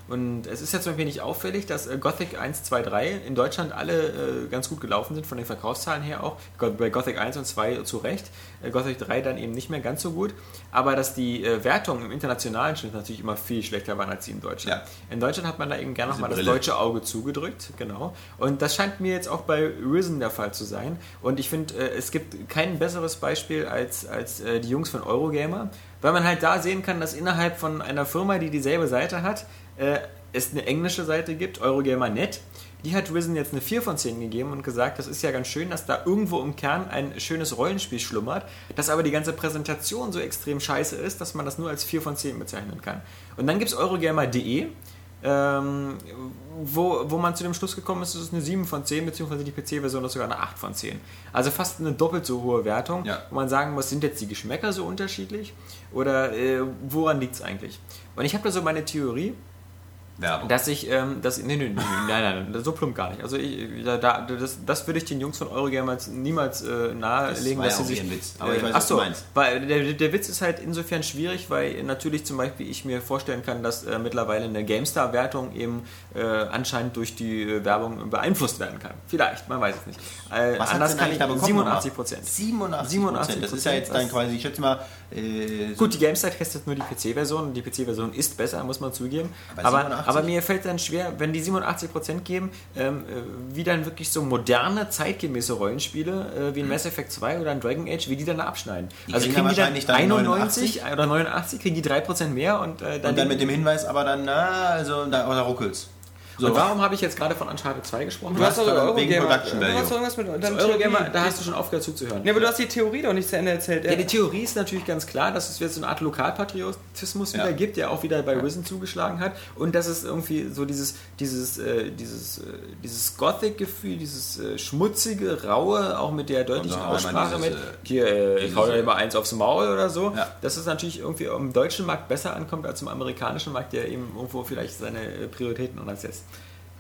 Und es ist jetzt ein wenig auffällig, dass äh, Gothic 1, 2, 3 in Deutschland alle äh, ganz gut gelaufen sind, von den Verkaufszahlen her auch. Bei Gothic 1 und 2 zu Recht. Äh, Gothic 3 dann eben nicht mehr ganz so gut. Aber dass die Wertungen im internationalen Schnitt natürlich immer viel schlechter waren als die in Deutschland. Ja. In Deutschland hat man da eben gerne nochmal das deutsche Auge zugedrückt, genau. Und das scheint mir jetzt auch bei Risen der Fall zu sein. Und ich finde, es gibt kein besseres Beispiel als, als die Jungs von Eurogamer, weil man halt da sehen kann, dass innerhalb von einer Firma, die dieselbe Seite hat, äh, es eine englische Seite gibt, Eurogamer.net. Die hat Risen jetzt eine 4 von 10 gegeben und gesagt, das ist ja ganz schön, dass da irgendwo im Kern ein schönes Rollenspiel schlummert, dass aber die ganze Präsentation so extrem scheiße ist, dass man das nur als 4 von 10 bezeichnen kann. Und dann gibt es Eurogamer.de, ähm, wo, wo man zu dem Schluss gekommen ist, es ist eine 7 von 10, beziehungsweise die PC-Version ist sogar eine 8 von 10. Also fast eine doppelt so hohe Wertung, Ja. wo man sagen muss, sind jetzt die Geschmäcker so unterschiedlich oder äh, woran liegt es eigentlich? Und ich habe da so meine Theorie, Werbung. dass ich, ähm, dass, nee, nee, nee, nein, nein, so plump gar nicht. Also ich, da, da, das, das würde ich den Jungs von Eurogamer niemals äh, nahelegen, Das dass ja sie auch sich... Witz, aber ich weiß, ach was du so, meinst. weil der, der Witz ist halt insofern schwierig, weil natürlich zum Beispiel ich mir vorstellen kann, dass äh, mittlerweile eine GameStar-Wertung eben äh, anscheinend durch die äh, Werbung beeinflusst werden kann. Vielleicht, man weiß es nicht. Äh, Was anders kann ich da bekommen? 87 Prozent. 87 87 Das ist ja jetzt dann quasi, ich schätze mal, äh, Gut, die GameStar testet nur die PC-Version die PC-Version ist besser, muss man zugeben. Aber Aber, 87? aber mir fällt dann schwer, wenn die 87% geben, ähm, äh, wie dann wirklich so moderne, zeitgemäße Rollenspiele äh, wie ein Mass Effect 2 oder ein Dragon Age, wie die dann abschneiden. Die also kriegen kriegen die dann wahrscheinlich dann 91 oder 89, kriegen die 3% mehr und äh, dann, und dann mit dem Hinweis, aber dann, na, also da, da ruckelt's. So. Und warum habe ich jetzt gerade von Uncharted 2 gesprochen? Du hast doch Euro wegen Production Du hast mit deinem Eurogamer, da hast du schon aufgehört zuzuhören. Ja, aber du hast die Theorie doch nicht zu Ende erzählt. Ja, die Theorie ist natürlich ganz klar, dass es jetzt so eine Art Lokalpatriotismus Ja. wieder gibt, der auch wieder bei Risen zugeschlagen hat. Und dass es irgendwie so dieses, dieses, äh, dieses, äh, dieses Gothic-Gefühl, dieses äh, schmutzige, raue, auch mit der deutlichen dann Aussprache dieses, mit, äh, hier, äh, ich dieses, hau dir äh, immer eins aufs Maul oder so, Ja. dass es natürlich irgendwie im deutschen Markt besser ankommt als im amerikanischen Markt, der eben irgendwo vielleicht seine äh, Prioritäten anders setzt.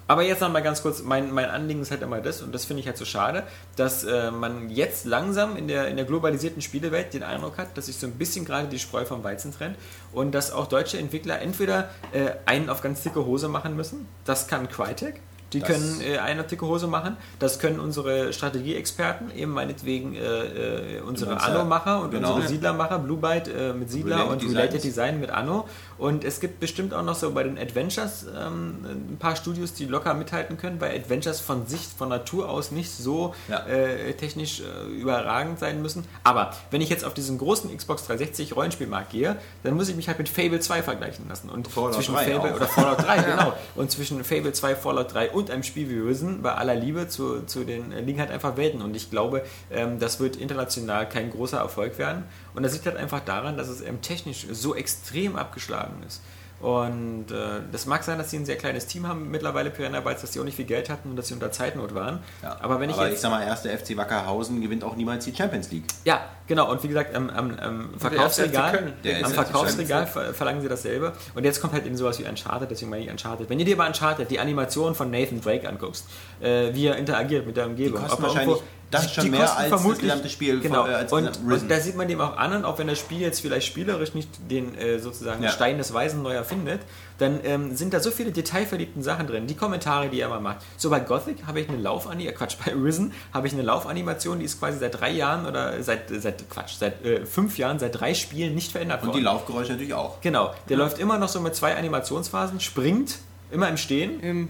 Aber jetzt noch mal ganz kurz, mein, mein Anliegen ist halt immer das, und das finde ich halt so schade, dass äh, man jetzt langsam in der, in der globalisierten Spielewelt den Eindruck hat, dass sich so ein bisschen gerade die Spreu vom Weizen trennt und dass auch deutsche Entwickler entweder äh, einen auf ganz dicke Hose machen müssen, das kann Crytek, die Das- können äh, eine dicke Hose machen, das können unsere Strategieexperten, eben meinetwegen äh, äh, unsere Unser- Anno-Macher und genau. unsere Siedlermacher, Blue Byte äh, mit Siedler Related und Designs. Related Design mit Anno. Und es gibt bestimmt auch noch so bei den Adventures ähm, ein paar Studios, die locker mithalten können, weil Adventures von sich, von Natur aus nicht so Ja. äh, technisch äh, überragend sein müssen. Aber wenn ich jetzt auf diesen großen Xbox 360 Rollenspielmarkt gehe, dann muss ich mich halt mit Fable 2 vergleichen lassen. Und Fallout zwischen 3 Fable auch. oder Fallout 3, genau. Und zwischen Fable 2, Fallout 3 und einem Spiel wie Risen, bei aller Liebe zu, zu den äh, liegen halt einfach Welten. Und ich glaube, ähm, das wird international kein großer Erfolg werden. Und das liegt halt einfach daran, dass es ähm, technisch so extrem abgeschlagen ist. Und äh, das mag sein, dass sie ein sehr kleines Team haben mittlerweile, Piranha Bytes, dass sie auch nicht viel Geld hatten und dass sie unter Zeitnot waren. Ja. Aber wenn ich aber jetzt ich sag mal, erster FC Wackerhausen gewinnt auch niemals die Champions League. ja, genau. Und wie gesagt, am, am, am Verkaufsregal, am Verkaufsregal ver verlangen sie dasselbe. Und jetzt kommt halt eben sowas wie Uncharted, deswegen meine ich Uncharted. Wenn du dir bei Uncharted die Animation von Nathan Drake anguckst, äh, wie er interagiert mit der Umgebung, ob er wahrscheinlich irgendwo- das die- schon die mehr als das vermutlich- gesamte Spiel Genau. von- äh, als und, und da sieht man dem auch an, und auch wenn das Spiel jetzt vielleicht spielerisch nicht den äh, sozusagen Ja. Stein des Weisen neu erfindet, dann ähm, sind da so viele detailverliebten Sachen drin. Die Kommentare, die er immer macht. So bei Gothic habe ich eine Laufanimation, Quatsch, bei Risen habe ich eine Laufanimation, die ist quasi seit drei Jahren oder seit, seit Quatsch, seit äh, fünf Jahren, seit drei Spielen nicht verändert Und worden. die Laufgeräusche natürlich auch. Genau, der läuft immer noch so mit zwei Animationsphasen, springt, immer im Stehen. Im Äh,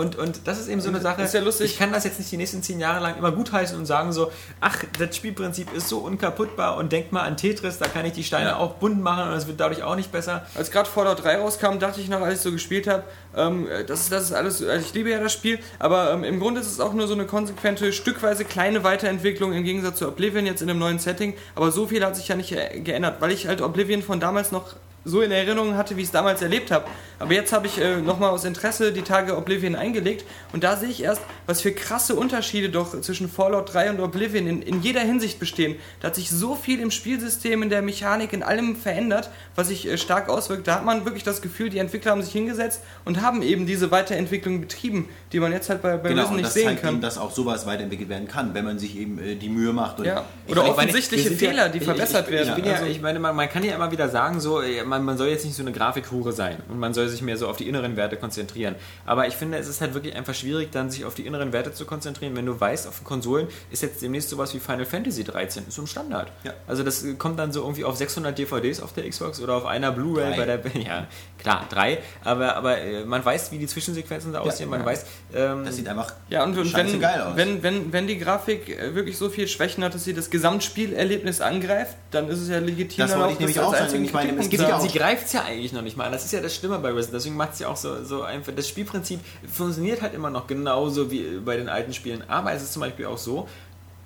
Und, und das ist eben so eine Sache. Ist ja lustig. Ich kann das jetzt nicht die nächsten zehn Jahre lang immer gutheißen und sagen so, ach, das Spielprinzip ist so unkaputtbar und denk mal an Tetris, da kann ich die Steine Ja. auch bunt machen und es wird dadurch auch nicht besser. Als gerade Fallout 3 rauskam, dachte ich noch, als ich so gespielt habe, ähm, das, ist, das ist alles, also ich liebe ja das Spiel, aber ähm, im Grunde ist es auch nur so eine konsequente, stückweise kleine Weiterentwicklung im Gegensatz zu Oblivion jetzt in einem neuen Setting, aber so viel hat sich ja nicht äh, geändert, weil ich halt Oblivion von damals noch so in Erinnerung hatte, wie ich es damals erlebt habe. Aber jetzt habe ich äh, nochmal aus Interesse die Tage Oblivion eingelegt und da sehe ich erst, was für krasse Unterschiede doch zwischen Fallout 3 und Oblivion in, in jeder Hinsicht bestehen. Da hat sich so viel im Spielsystem, in der Mechanik, in allem verändert, was sich äh, stark auswirkt. Da hat man wirklich das Gefühl, die Entwickler haben sich hingesetzt und haben eben diese Weiterentwicklung betrieben, die man jetzt halt bei, bei Genau, nicht das sehen kann. eben, dass auch sowas weiterentwickelt werden kann, wenn man sich eben äh, die Mühe macht. Ja. Oder meine, offensichtliche sind Fehler, die ich- verbessert ich, werden. Ich, bin ja, Also- ich meine, man, man kann ja immer wieder sagen, so, äh, man, man soll jetzt nicht so eine Grafikhure sein und man soll sich mehr so auf die inneren Werte konzentrieren. Aber ich finde, es ist halt wirklich einfach schwierig, dann sich auf die inneren Werte zu konzentrieren, wenn du weißt, auf den Konsolen ist jetzt demnächst sowas wie Final Fantasy 13, ist so ein Standard. Ja. Also das kommt dann so irgendwie auf 600 DVDs auf der Xbox oder auf einer Blu-ray bei der, ja, klar, drei, aber, aber äh, man weiß, wie die Zwischensequenzen da aussehen, man weiß, ähm, das sieht einfach Ja, und, wenn, geil aus. wenn, wenn, wenn die Grafik äh, wirklich so viel Schwächen hat, dass sie das Gesamtspielerlebnis angreift, dann ist es ja legitim, Das dann wollte ich nämlich auch sagen. Ich meine, es gibt ja auch- Sie greift es ja eigentlich noch nicht mal. an. Das ist ja das Schlimme bei Resident. Deswegen macht es ja auch so, so einfach. Das Spielprinzip funktioniert halt immer noch genauso wie bei den alten Spielen. Aber es ist zum Beispiel auch so,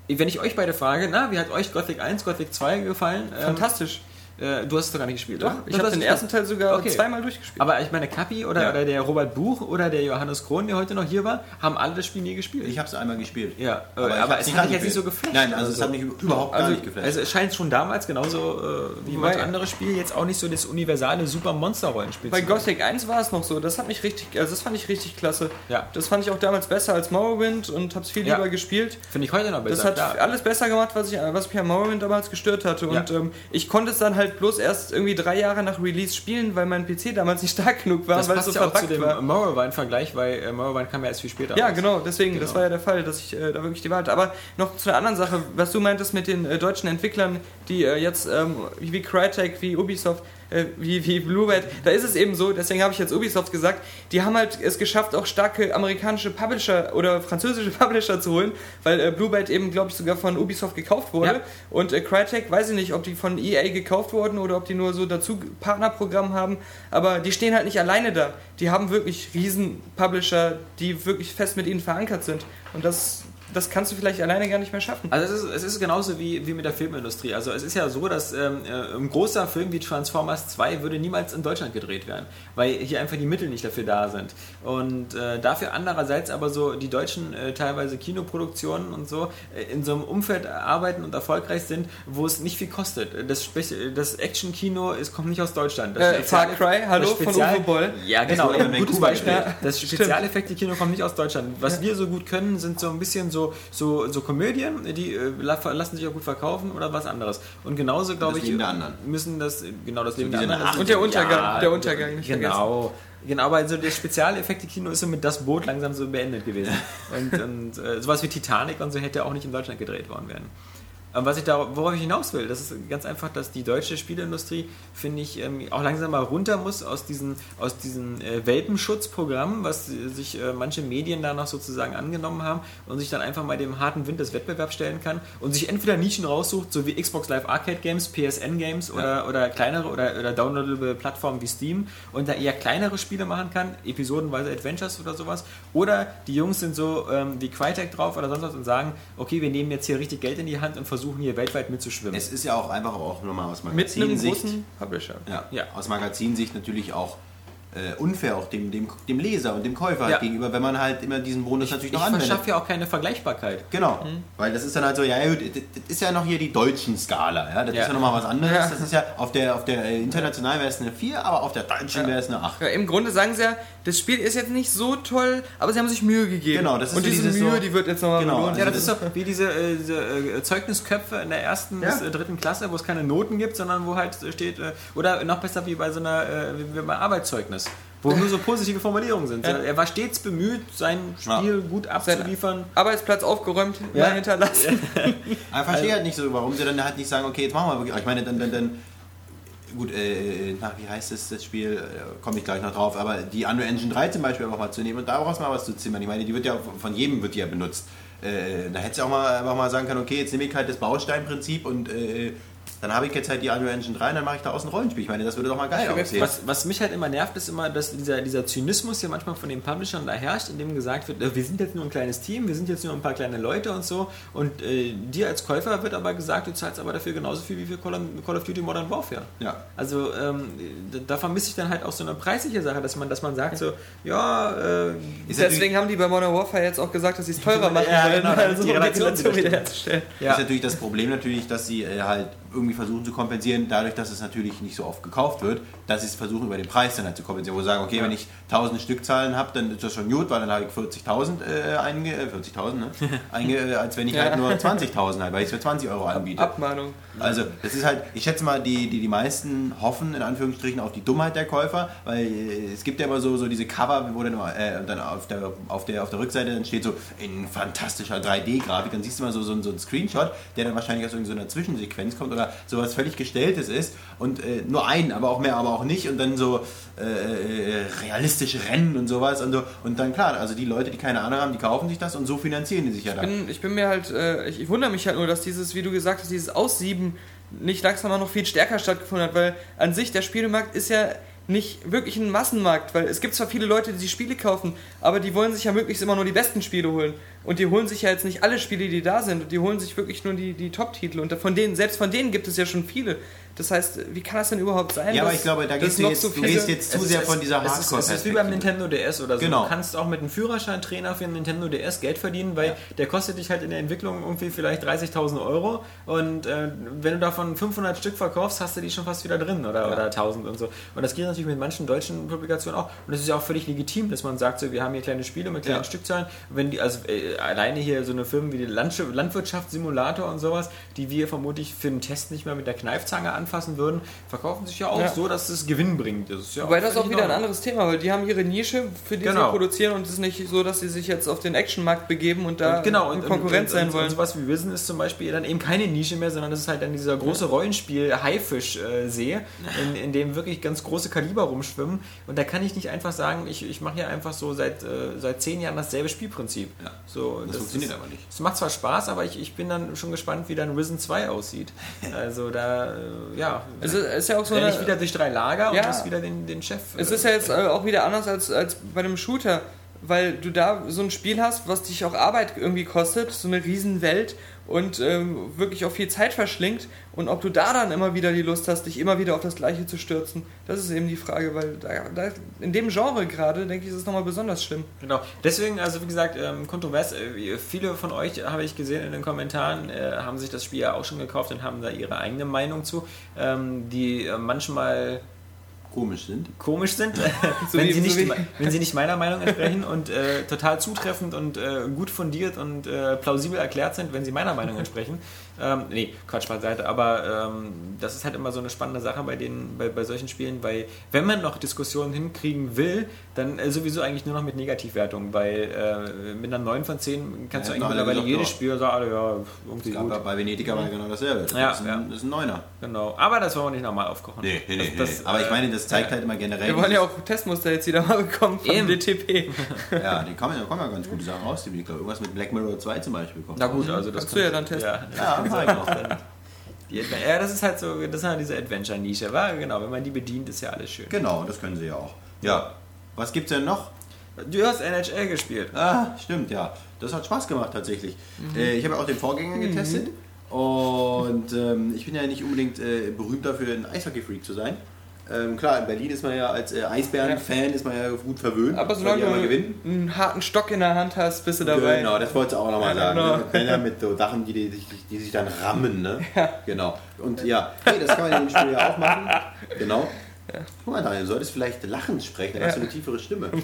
wenn ich euch beide frage, na, wie hat euch Gothic 1, Gothic 2 gefallen? Ähm, Fantastisch. Äh, du hast es doch gar nicht gespielt, Doch, oder? ich habe das den ersten Teil sogar Okay. zweimal durchgespielt. Aber ich meine, Kapi oder, Ja. oder der Robert Buch oder der Johannes Krohn, der heute noch hier war, haben alle das Spiel nie gespielt. ich habe es einmal gespielt. ja, Aber, aber, es hat dich jetzt nicht so geflasht. Nein, also es oder hat mich überhaupt gar Also, nicht geflasht. also es scheint schon damals genauso äh, wie manche andere Spiele jetzt auch nicht so das universale Super-Monster-Rollenspiel Bei zu sein. Gothic 1 war es noch so, das hat mich richtig, also das fand ich richtig klasse. Ja. Das fand ich auch damals besser als Morrowind und hab's viel Ja. lieber gespielt. Finde ich heute noch besser. Das hat alles besser gemacht, was, ich, was mich an Morrowind damals gestört hatte. Und Ja. ähm, ich konnte es dann halt bloß erst irgendwie drei Jahre nach Release spielen, weil mein PC damals nicht stark genug war, das weil es passt so ja auch zu verpackt dem war. Morrowind-Vergleich, weil äh, Morrowind kam ja erst viel später Ja, raus. genau, deswegen, das Genau. war ja der Fall, dass ich äh, da wirklich die Wahl hatte. Aber noch zu einer anderen Sache, was du meintest mit den äh, deutschen Entwicklern, die äh, jetzt ähm, wie, wie Crytek, wie Ubisoft, äh, wie, wie Bluebird, da ist es eben so, deswegen habe ich jetzt Ubisoft gesagt, die haben halt es geschafft, auch starke amerikanische Publisher oder französische Publisher zu holen, weil äh, Bluebird eben, glaube ich, sogar von Ubisoft gekauft wurde. Ja. Und äh, Crytek, weiß ich nicht, ob die von EA gekauft wurden oder ob die nur so dazu Partnerprogramm haben, aber die stehen halt nicht alleine da. Die haben wirklich riesen Publisher, die wirklich fest mit ihnen verankert sind. Und das, das kannst du vielleicht alleine gar nicht mehr schaffen. Also es ist, es ist genauso wie, wie mit der Filmindustrie. Also es ist ja so, dass ähm, äh, ein großer Film wie Transformers 2 würde niemals in Deutschland gedreht werden, weil hier einfach die Mittel nicht dafür da sind. Und äh, dafür andererseits aber so die deutschen äh, teilweise Kinoproduktionen und so äh, in so einem Umfeld arbeiten und erfolgreich sind, wo es nicht viel kostet. Das, Spech- das Action-Kino kommt nicht aus Deutschland. Das Äh, Far Spezial- Cry, hallo, das von Spezial- Uwe Boll. Ja, genau. Ein gutes Beispiel. Das Spezialeffekte-Kino kommt nicht aus Deutschland. Was wir so gut können, sind so ein bisschen so, so, so Komödien, die äh, la- lassen sich auch gut verkaufen oder was anderes. Und genauso, glaube ich, Leben der anderen. müssen das, genau das Leben der so eine anderen. Und der Untergang, der Untergang, nicht Genau. Genau, aber also das Spezialeffekte-Kino ist so mit das Boot langsam so beendet gewesen. Und, und äh, sowas wie Titanic und so hätte auch nicht in Deutschland gedreht worden werden. Aber was ich da, worauf ich hinaus will, das ist ganz einfach, dass die deutsche Spieleindustrie, finde ich, ähm, auch langsam mal runter muss aus diesen, aus diesen äh, Welpenschutzprogrammen, was äh, sich äh, manche Medien da noch sozusagen angenommen haben und sich dann einfach mal dem harten Wind des Wettbewerbs stellen kann und sich entweder Nischen raussucht, so wie Xbox Live Arcade Games, PSN Games oder, oder kleinere oder, oder downloadable Plattformen wie Steam und da eher kleinere Spiele machen kann, episodenweise Adventures oder sowas. Oder die Jungs sind so ähm, wie Crytek drauf oder sonst was und sagen, okay, wir nehmen jetzt hier richtig Geld in die Hand und versuchen hier weltweit mitzuschwimmen. Es ist ja auch einfach auch nochmal aus Mit einem Magazinsicht. großen Publisher. Ja, Ja. aus Magazinsicht natürlich auch unfair auch dem, dem, dem Leser und dem Käufer halt Ja. gegenüber, wenn man halt immer diesen Bonus natürlich ich noch anwendet. verschaffe ja auch keine Vergleichbarkeit. Genau, weil das ist dann halt so, ja gut, das das ist ja noch hier die deutschen Skala, ja, das Ja. ist ja nochmal was anderes. Ja. Das ist ja, auf der, auf der äh, internationalen wäre es eine 4, aber auf der deutschen wäre es eine 8. Ja, Im Grunde sagen sie ja, das Spiel ist jetzt nicht so toll, aber sie haben sich Mühe gegeben. Genau, das ist Und so diese Mühe, so- die wird jetzt nochmal Genau, belohnt. Ja, Also das ist so wie diese, äh, diese äh, Zeugnisköpfe in der ersten Ja. bis äh, dritten Klasse, wo es keine Noten gibt, sondern wo halt steht, äh, oder noch besser wie bei so einer, äh, wie beim Arbeitszeugnis, wo nur so positive Formulierungen sind. Ja. Er war stets bemüht, sein Spiel gut abzuliefern. Arbeitsplatz aufgeräumt, Ja. mal hinterlassen. Aber ich verstehe halt nicht so, warum sie dann halt nicht sagen, okay, jetzt machen wir wirklich. Ich meine, dann, dann, dann gut, äh, nach wie heißt es das Spiel, äh, komme ich gleich noch drauf, aber die Unreal Engine 3 zum Beispiel einfach mal zu nehmen und daraus mal was zu zimmern. Ich meine, die wird ja von jedem wird die ja benutzt. Äh, da hättest du auch mal einfach mal sagen können, okay, jetzt nehme ich halt das Bausteinprinzip und äh, dann habe ich jetzt halt die Unreal Engine 3 und dann mache ich da außen Rollenspiel. Ich meine, das würde doch mal geil aussehen. Was, was mich halt immer nervt, ist immer, dass dieser, dieser Zynismus ja manchmal von den Publishern da herrscht, in dem gesagt wird, wir sind jetzt nur ein kleines Team, wir sind jetzt nur ein paar kleine Leute und so. Und äh, dir als Käufer wird aber gesagt, du zahlst aber dafür genauso viel wie für Call of, Duty Modern Warfare. Ja. Also ähm, da, vermisse ich dann halt auch so eine preisliche Sache, dass man, dass man sagt so, ja, äh, Deswegen haben die bei Modern Warfare jetzt auch gesagt, dass sie es teurer machen Ja, wollen, genau, also um die Relation Relation wieder wiederherzustellen. ja. Ist natürlich das Problem natürlich, dass sie äh, halt irgendwie versuchen zu kompensieren, dadurch, dass es natürlich nicht so oft gekauft wird, dass sie es versuchen über den Preis dann halt zu kompensieren. Wo sie sagen, okay, wenn ich 1000 Stückzahlen habe, dann ist das schon gut, weil dann habe ich 40.000 äh, einge... Äh, 40.000, ne? einge äh, als wenn ich Ja. halt nur 20.000 habe, weil ich es für 20 Euro anbiete. Abmahnung. Also, das ist halt, ich schätze mal, die, die, die meisten hoffen in Anführungsstrichen auf die Dummheit der Käufer, weil äh, es gibt ja immer so, so diese Cover, wo dann, äh, dann auf, der, auf, der, auf der Rückseite dann steht so in fantastischer 3D-Grafik, dann siehst du mal so, so, so einen Screenshot, der dann wahrscheinlich aus irgendeiner Zwischensequenz kommt oder sowas völlig Gestelltes ist und äh, nur einen, aber auch mehr, aber auch nicht und dann so äh, äh, realistische Rennen und sowas und so und dann klar, also die Leute, die keine Ahnung haben, die kaufen sich das und so finanzieren die sich ja dann. bin, ich bin mir halt, äh, ich, ich wundere mich halt nur, dass dieses, wie du gesagt hast, dieses Aussieben nicht langsam mal noch viel stärker stattgefunden hat, weil an sich der Spielemarkt ist ja nicht wirklich ein Massenmarkt, weil es gibt zwar viele Leute, die die Spiele kaufen, aber die wollen sich ja möglichst immer nur die besten Spiele holen. Und die holen sich ja jetzt nicht alle Spiele, die da sind, die holen sich wirklich nur die, die Top-Titel. Und von denen, selbst von denen gibt es ja schon viele. Das heißt, wie kann das denn überhaupt sein? Ja, aber ich glaube, da gehst du jetzt, so du gehst jetzt zu sehr ist- von dieser es ist, es ist wie beim Nintendo DS oder so. Genau. Du kannst auch mit einem Führerscheintrainer für einen Nintendo DS Geld verdienen, weil der kostet dich halt in der Entwicklung irgendwie vielleicht 30.000 Euro und äh, wenn du davon 500 Stück verkaufst, hast du die schon fast wieder drin oder, oder 1000 und so. Und das geht natürlich mit manchen deutschen Publikationen auch. Und das ist ja auch völlig legitim, dass man sagt, so, wir haben hier kleine Spiele mit kleinen Ja. Stückzahlen. Wenn die, also äh, alleine hier so eine Firmen wie die Landwirtschaftssimulator und sowas, die wir vermutlich für einen Test nicht mehr mit der Kneifzange anfassen würden, verkaufen sich ja auch Ja. so, dass es Gewinn bringt. Das ist ja Wobei das auch wieder ein anderes Thema, weil die haben ihre Nische, für die Genau. sie produzieren und es ist nicht so, dass sie sich jetzt auf den Actionmarkt begeben und da Und genau, in Konkurrenz und, sein wollen. Und sowas wie Risen ist zum Beispiel dann eben keine Nische mehr, sondern das ist halt dann dieser große Rollenspiel-Haifisch-See, in, in dem wirklich ganz große Kaliber rumschwimmen. Und da kann ich nicht einfach sagen, ich, ich mache hier einfach so seit, äh, seit zehn Jahren dasselbe Spielprinzip. Ja. So, Das funktioniert ist, aber nicht. Es macht zwar Spaß, aber ich, ich bin dann schon gespannt, wie dann Risen 2 aussieht. Also da, äh, ja, Es ist, ist ja auch so eine, wieder durch drei Lager Ja. und muss wieder den, den Chef. Es äh, ist ja jetzt äh, auch wieder anders als, als bei einem Shooter, weil du da so ein Spiel hast, was dich auch Arbeit irgendwie kostet, so eine Riesenwelt und ähm, wirklich auch viel Zeit verschlingt und ob du da dann immer wieder die Lust hast, dich immer wieder auf das Gleiche zu stürzen, das ist eben die Frage, weil da, da in dem Genre gerade, denke ich, ist es nochmal besonders schlimm. Genau. Deswegen, also wie gesagt, ähm, kontrovers. Äh, viele von euch, habe ich gesehen in den Kommentaren, äh, haben sich das Spiel ja auch schon gekauft und haben da ihre eigene Meinung zu, ähm, die äh, manchmal komisch sind. komisch sind, So wenn, sie nicht, so wenn sie nicht meiner Meinung entsprechen und äh, total zutreffend und äh, gut fundiert und äh, plausibel erklärt sind, wenn sie meiner Meinung entsprechen. Ähm, nee, Quatsch beiseite, aber ähm, das ist halt immer so eine spannende Sache bei, den, bei, bei solchen Spielen, weil wenn man noch Diskussionen hinkriegen will, dann äh, sowieso eigentlich nur noch mit Negativwertungen, weil äh, mit einer 9 von 10 kannst Ja, du eigentlich mittlerweile jedes ja. Spiel sagen, ja, irgendwie gut. ja bei Venedig aber genau dasselbe. Das, Ja, ist, ein, ja. das ist ein Neuner. Genau. Aber das wollen wir nicht nochmal aufkochen. Nee, nee, nee. Das- nee. aber ich äh, meine, das zeigt halt immer generell. Wir wollen ja auch Testmuster jetzt wieder mal bekommen von Eben. DTP. Ja, die kommen, da kommen ja ganz gute Sachen raus. die Ich glaube, irgendwas mit Black Mirror 2 zum Beispiel kommt. Na gut, also das Kannst du ja dann testen. Ja, Ja, ich noch. Ja, das ist halt so, das ist halt diese Adventure-Nische, war genau, wenn man die bedient, ist ja alles schön. Genau, das können sie ja auch. Ja. Was gibt's denn noch? Du hast NHL gespielt. Ah, stimmt, ja. Das hat Spaß gemacht tatsächlich. Äh, ich habe ja auch den Vorgänger getestet. Und ähm, ich bin ja nicht unbedingt äh, berühmt dafür, ein Eishockey-Freak zu sein. Ähm, klar, in Berlin ist man ja als äh, Eisbären-Fan ist man ja gut verwöhnt. Aber solange du gewinnen. einen harten Stock in der Hand hast, bist du dabei. Genau, das wolltest du auch nochmal Ja, sagen. genau. Ne? Mit Bänder mit so Sachen, die, die, die, sich dann rammen. Ne? Genau. Und ja, hey, das kann man in dem Spiel ja auch machen. Genau. Guck mal, Daniel, du solltest vielleicht lachend sprechen, dann hast du eine tiefere Stimme.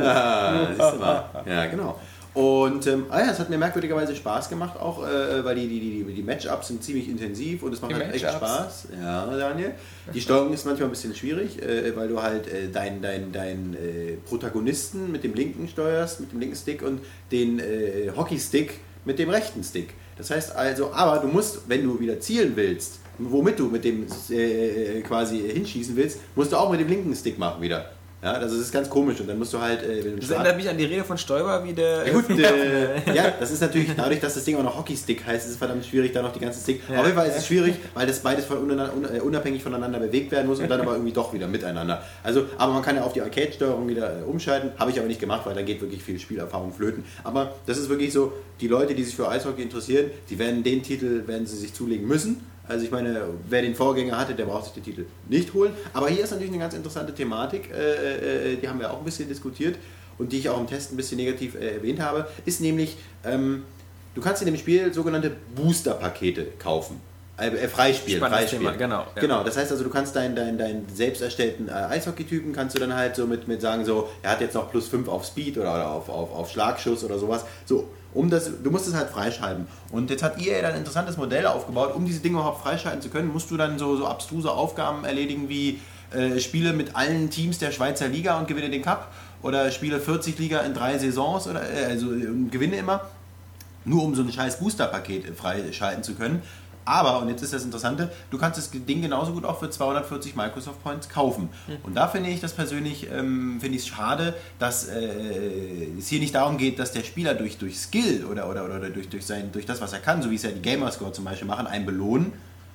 Ah, du mal. Ja, genau. Und ähm, ah ja, es hat mir merkwürdigerweise Spaß gemacht, auch äh, weil die, die, die, die Matchups sind ziemlich intensiv und es macht Die halt echt. Spaß. Ja, Daniel. Die Steuerung ist manchmal ein bisschen schwierig, äh, weil du halt äh, deinen dein, dein, äh, Protagonisten mit dem linken steuerst, mit dem linken Stick und den äh, Hockeystick mit dem rechten Stick. Das heißt also, aber du musst, wenn du wieder zielen willst, womit du mit dem äh, quasi hinschießen willst, musst du auch mit dem linken Stick machen wieder. Ja, also das ist ganz komisch und dann musst du halt, äh, Das Start- erinnert mich an die Rede von Stoiber, wie der. ja, gut, äh, ja, das ist natürlich dadurch, dass das Ding auch noch Hockeystick heißt, ist es verdammt schwierig, da noch die ganzen Stick. Auf jeden Fall ist es schwierig, weil das beides von äh, unabhängig voneinander bewegt werden muss und dann aber irgendwie doch wieder miteinander. Also, aber man kann ja auf die Arcade-Steuerung wieder äh, umschalten, habe ich aber nicht gemacht, weil da geht wirklich viel Spielerfahrung flöten. Aber das ist wirklich so, die Leute, die sich für Eishockey interessieren, die werden den Titel, werden sie sich zulegen müssen. Also ich meine, wer den Vorgänger hatte, der braucht sich den Titel nicht holen. Aber hier ist natürlich eine ganz interessante Thematik, äh, äh, die haben wir auch ein bisschen diskutiert und die ich auch im Test ein bisschen negativ äh, erwähnt habe, ist nämlich, ähm, du kannst in dem Spiel sogenannte Booster-Pakete kaufen. Äh, äh, Freispiel, Freispiel. Thema, genau, ja. Genau, das heißt also, du kannst deinen dein, dein selbst erstellten äh, Eishockey-Typen, kannst du dann halt so mit, mit sagen, so, er hat jetzt noch plus 5 auf Speed oder, oder auf, auf, auf Schlagschuss oder sowas. So, um das, du musst es halt freischalten. Und jetzt hat EA dann ein interessantes Modell aufgebaut. Um diese Dinge überhaupt freischalten zu können, musst du dann so, so abstruse Aufgaben erledigen wie äh, Spiele mit allen Teams der Schweizer Liga und gewinne den Cup. Oder spiele 40 Liga in drei Saisons oder äh, also äh, gewinne immer nur um so ein scheiß Booster-Paket freischalten zu können. Aber, und jetzt ist das Interessante, du kannst das Ding genauso gut auch für 240 Microsoft Points kaufen. Und da finde ich das persönlich, ähm, finde ich es schade, dass äh, es hier nicht darum geht, dass der Spieler durch, durch Skill oder, oder, oder durch, durch, sein, durch das, was er kann, so wie es ja die Gamerscore zum Beispiel machen, einen belohnen.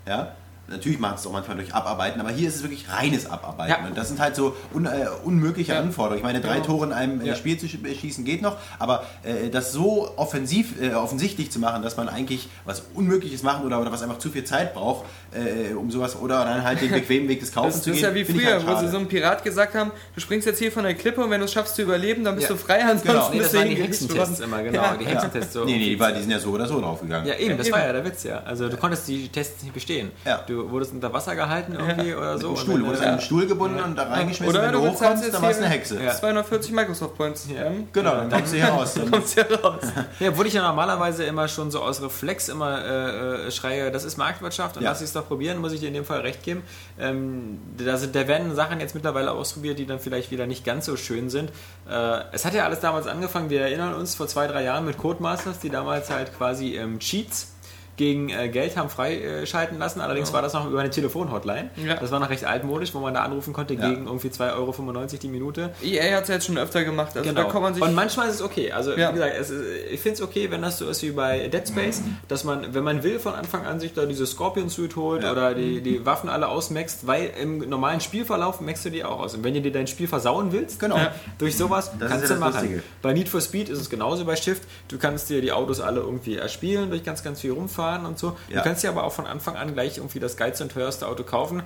Ja? Natürlich machen es auch manchmal durch Abarbeiten, aber hier ist es wirklich reines Abarbeiten. Ja. Und das sind halt so un, äh, unmögliche Anforderungen. Ich meine, drei Genau. Tore in einem äh, Ja. Spiel zu sch- schießen geht noch, aber äh, das so offensiv, äh, offensichtlich zu machen, dass man eigentlich was Unmögliches machen oder, oder was einfach zu viel Zeit braucht, äh, um sowas, oder dann halt den bequemen Weg des Kaufens Das zu ist gehen. ja wie finde ich früher, halt wo sie so einem Pirat gesagt haben, du springst jetzt hier von der Klippe und wenn du es schaffst zu überleben, dann bist Ja. du frei, ansonsten Genau. Nee, das bist du waren die Hexentests immer, genau. Ja. Die Hexentests so. Nee, nee, die, die sind ja so oder so draufgegangen. Ja, eben, das Eben. war ja der Witz, ja. Also du konntest die Tests nicht bestehen. Ja. Du wurdest unter Wasser gehalten irgendwie oder Mit so. einem und Stuhl, du wurdest du- an einen Stuhl gebunden und da reingeschmissen. Oder wenn du du hochkommst, jetzt dann warst du eine hier Hexe. Ja. 240 Microsoft Points. Ja. Genau, dann kommst du hier raus. Dann kommst ja raus. Ja, wurde ich ja normalerweise immer schon so aus Reflex immer äh, äh, schreie, das ist Marktwirtschaft und Ja. lass ich es doch probieren, muss ich dir in dem Fall recht geben. Ähm, da, sind- da werden Sachen jetzt mittlerweile ausprobiert, die dann vielleicht wieder nicht ganz so schön sind. Äh, es hat ja alles damals angefangen, wir erinnern uns vor zwei, drei Jahren mit Codemasters, die damals halt quasi ähm, Cheats gegen äh, Geld haben freischalten lassen. Allerdings war das noch über eine Telefonhotline. Ja. Das war noch recht altmodisch, wo man da anrufen konnte Ja. gegen irgendwie 2,95 Euro die Minute. EA hat es jetzt schon öfter gemacht, also Genau. da kann man sich... und manchmal ist es okay. Also Ja. wie gesagt, es ist, ich finde es okay, wenn das so ist wie bei Dead Space, dass man, wenn man will, von Anfang an sich da diese Scorpion Suit holt Ja. oder die, die Waffen alle ausmaxt, weil im normalen Spielverlauf maxst du die auch aus. Und wenn du dir dein Spiel versauen willst, Genau. ja, durch sowas Das kannst ja du das machen. Lustige. Bei Need for Speed ist es genauso bei Shift. Du kannst dir die Autos alle irgendwie erspielen, durch ganz, ganz viel rumfahren und so. Ja. Du kannst dir aber auch von Anfang an gleich irgendwie das geilste und teuerste Auto kaufen.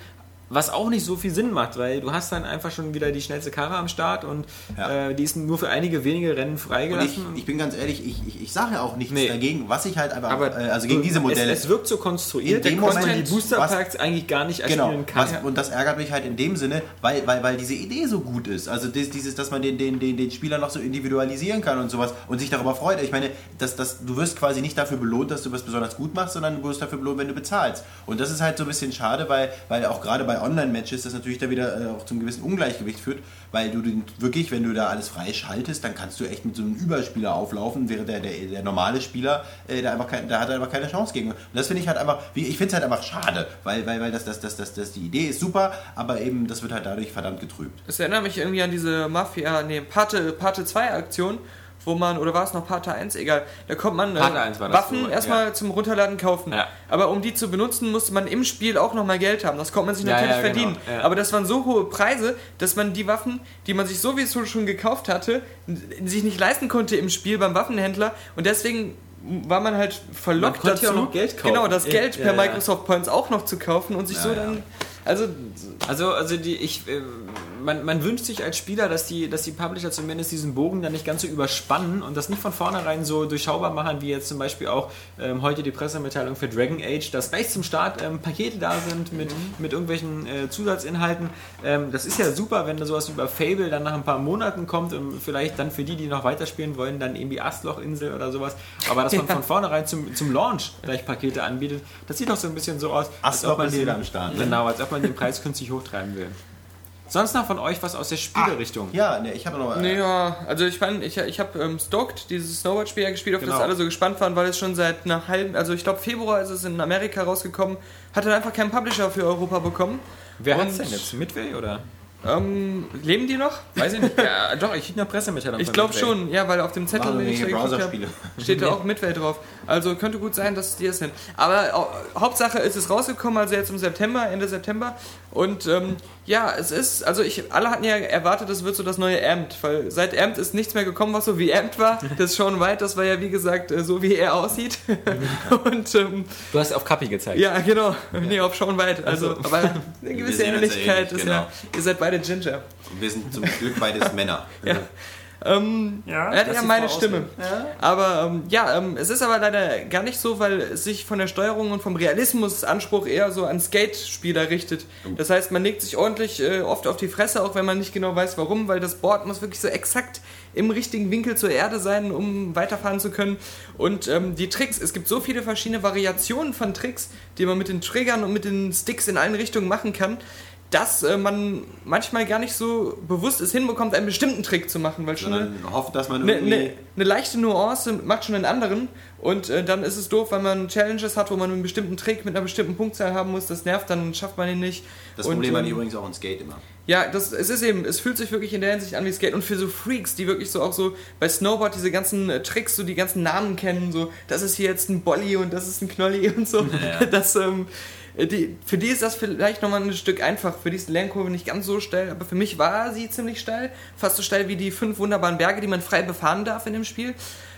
Was auch nicht so viel Sinn macht, weil du hast dann einfach schon wieder die schnellste Karre am Start und Ja. äh, die ist nur für einige wenige Rennen Und ich, freigelassen. ich bin ganz ehrlich, ich, ich, ich sage ja auch nichts Nee. dagegen, was ich halt einfach, aber äh, also gegen diese Modelle. Es, es wirkt so konstruiert, In dem dass man Moment, die Booster Packs eigentlich gar nicht Genau, erspielen kann. was, und das ärgert mich halt in dem Sinne, weil, weil, weil diese Idee so gut ist. Also das, dieses, dass man den, den, den, den Spieler noch so individualisieren kann und sowas und sich darüber freut. Ich meine, dass, dass, du wirst quasi nicht dafür belohnt, dass du was besonders gut machst, sondern du wirst dafür belohnt, wenn du bezahlst. Und das ist halt so ein bisschen schade, weil, weil auch gerade bei Online-Matches das natürlich da wieder äh, auch zum gewissen Ungleichgewicht führt, weil du wirklich, wenn du da alles freischaltest, dann kannst du echt mit so einem Überspieler auflaufen, während der, der, der normale Spieler, äh, der, einfach kein, der hat einfach keine Chance gegen. Und das finde ich halt einfach, ich finde es halt einfach schade, weil, weil, weil das, das, das, das, das, die Idee ist super, aber eben das wird halt dadurch verdammt getrübt. Es erinnert mich irgendwie an diese Mafia, nee, Pate, Pate 2 Aktion, wo man, oder war es noch Pate 1, egal, da kommt man äh, Pate 1 war das, Waffen erstmal zum Runterladen kaufen. Ja. Aber um die zu benutzen, musste man im Spiel auch nochmal Geld haben. Das konnte man sich Ja, natürlich ja, genau, verdienen. ja. Aber das waren so hohe Preise, dass man die Waffen, die man sich sowieso schon gekauft hatte, sich nicht leisten konnte im Spiel beim Waffenhändler. Und deswegen war man halt verlockt Man konnte ja dazu, kaufen. genau das Ja, Geld ja, per ja. Microsoft Points auch noch zu kaufen und sich Ja, so ja. dann, also Also, also die, ich, äh, man, man wünscht sich als Spieler, dass die, dass die Publisher zumindest diesen Bogen dann nicht ganz so überspannen und das nicht von vornherein so durchschaubar machen, wie jetzt zum Beispiel auch ähm, heute die Pressemitteilung für Dragon Age, dass gleich zum Start ähm, Pakete da sind mit, mit irgendwelchen äh, Zusatzinhalten. Ähm, das ist ja super, wenn da sowas über Fable dann nach ein paar Monaten kommt und vielleicht dann für die, die noch weiterspielen wollen, dann irgendwie Astlochinsel oder sowas. Aber dass man von vornherein zum, zum Launch gleich Pakete anbietet, das sieht doch so ein bisschen so aus, Astloch ist wieder am Start, ne? Genau, als ob man den Preis künstlich hochtreiben will. Sonst noch von euch was aus der Spielerichtung? Ja, ne, ich habe noch mal. Naja, also ich fand, ich, ich habe ähm, Stoked, dieses Snowboard-Spiel ja gespielt, auf Genau. das alle so gespannt waren, weil es schon seit einer halben, also ich glaube Februar ist es in Amerika rausgekommen, hat dann einfach keinen Publisher für Europa bekommen. Wer Und- hat's denn jetzt? Midway oder? Ähm, leben die noch? Weiß ich nicht. ja, doch, ich krieg noch Pressemitteilung Ich glaube schon, ja, weil auf dem Zettel, den ich geguckt habe, steht da auch Midway drauf. Also könnte gut sein, dass die es sind. Aber äh, Hauptsache ist es rausgekommen, also jetzt im September, Ende September. Und ähm, ja, es ist, also ich, alle hatten ja erwartet, es wird so das neue Amt, weil seit Amt ist nichts mehr gekommen, was so wie Amt war. Das Sean White, das war ja wie gesagt äh, so, wie er aussieht. Und ähm, Du hast auf Kapi gezeigt. ja, genau, nee, auf Sean White. Also, Ach so. aber eine gewisse uns Ähnlichkeit ähnlich, ist genau. ja, ihr seid beide Ginger. Und wir sind zum Glück beides Männer. Ja. Ähm, Ja, er hat ja meine Stimme. Aber ähm, ja, ähm, es ist aber leider gar nicht so, weil es sich von der Steuerung und vom Realismusanspruch eher so an Skate-Spieler richtet. Das heißt, man legt sich ordentlich äh, oft auf die Fresse, auch wenn man nicht genau weiß, warum, weil das Board muss wirklich so exakt im richtigen Winkel zur Erde sein, um weiterfahren zu können. Und ähm, die Tricks, es gibt so viele verschiedene Variationen von Tricks, die man mit den Triggern und mit den Sticks in allen Richtungen machen kann, dass äh, man manchmal gar nicht so bewusst es hinbekommt, einen bestimmten Trick zu machen, weil schon eine, hofft, dass man eine, irgendwie. eine, eine leichte Nuance macht schon einen anderen und äh, dann ist es doof, weil man Challenges hat, wo man einen bestimmten Trick mit einer bestimmten Punktzahl haben muss, das nervt, dann schafft man ihn nicht. Das Und, Problem hat ähm, übrigens auch ein Skate immer. ja, das, es ist eben, es fühlt sich wirklich in der Hinsicht an wie Skate. Und für so Freaks, die wirklich so auch so bei Snowboard diese ganzen äh, Tricks, so die ganzen Namen kennen, so, das ist hier jetzt ein Bolly und das ist ein Knolli und so. Das, ähm, die, für die ist das vielleicht nochmal ein Stück einfach. Für die ist die Lernkurve nicht ganz so steil, aber für mich war sie ziemlich steil. Fast so steil wie die fünf wunderbaren Berge, die man frei befahren darf in dem Spiel.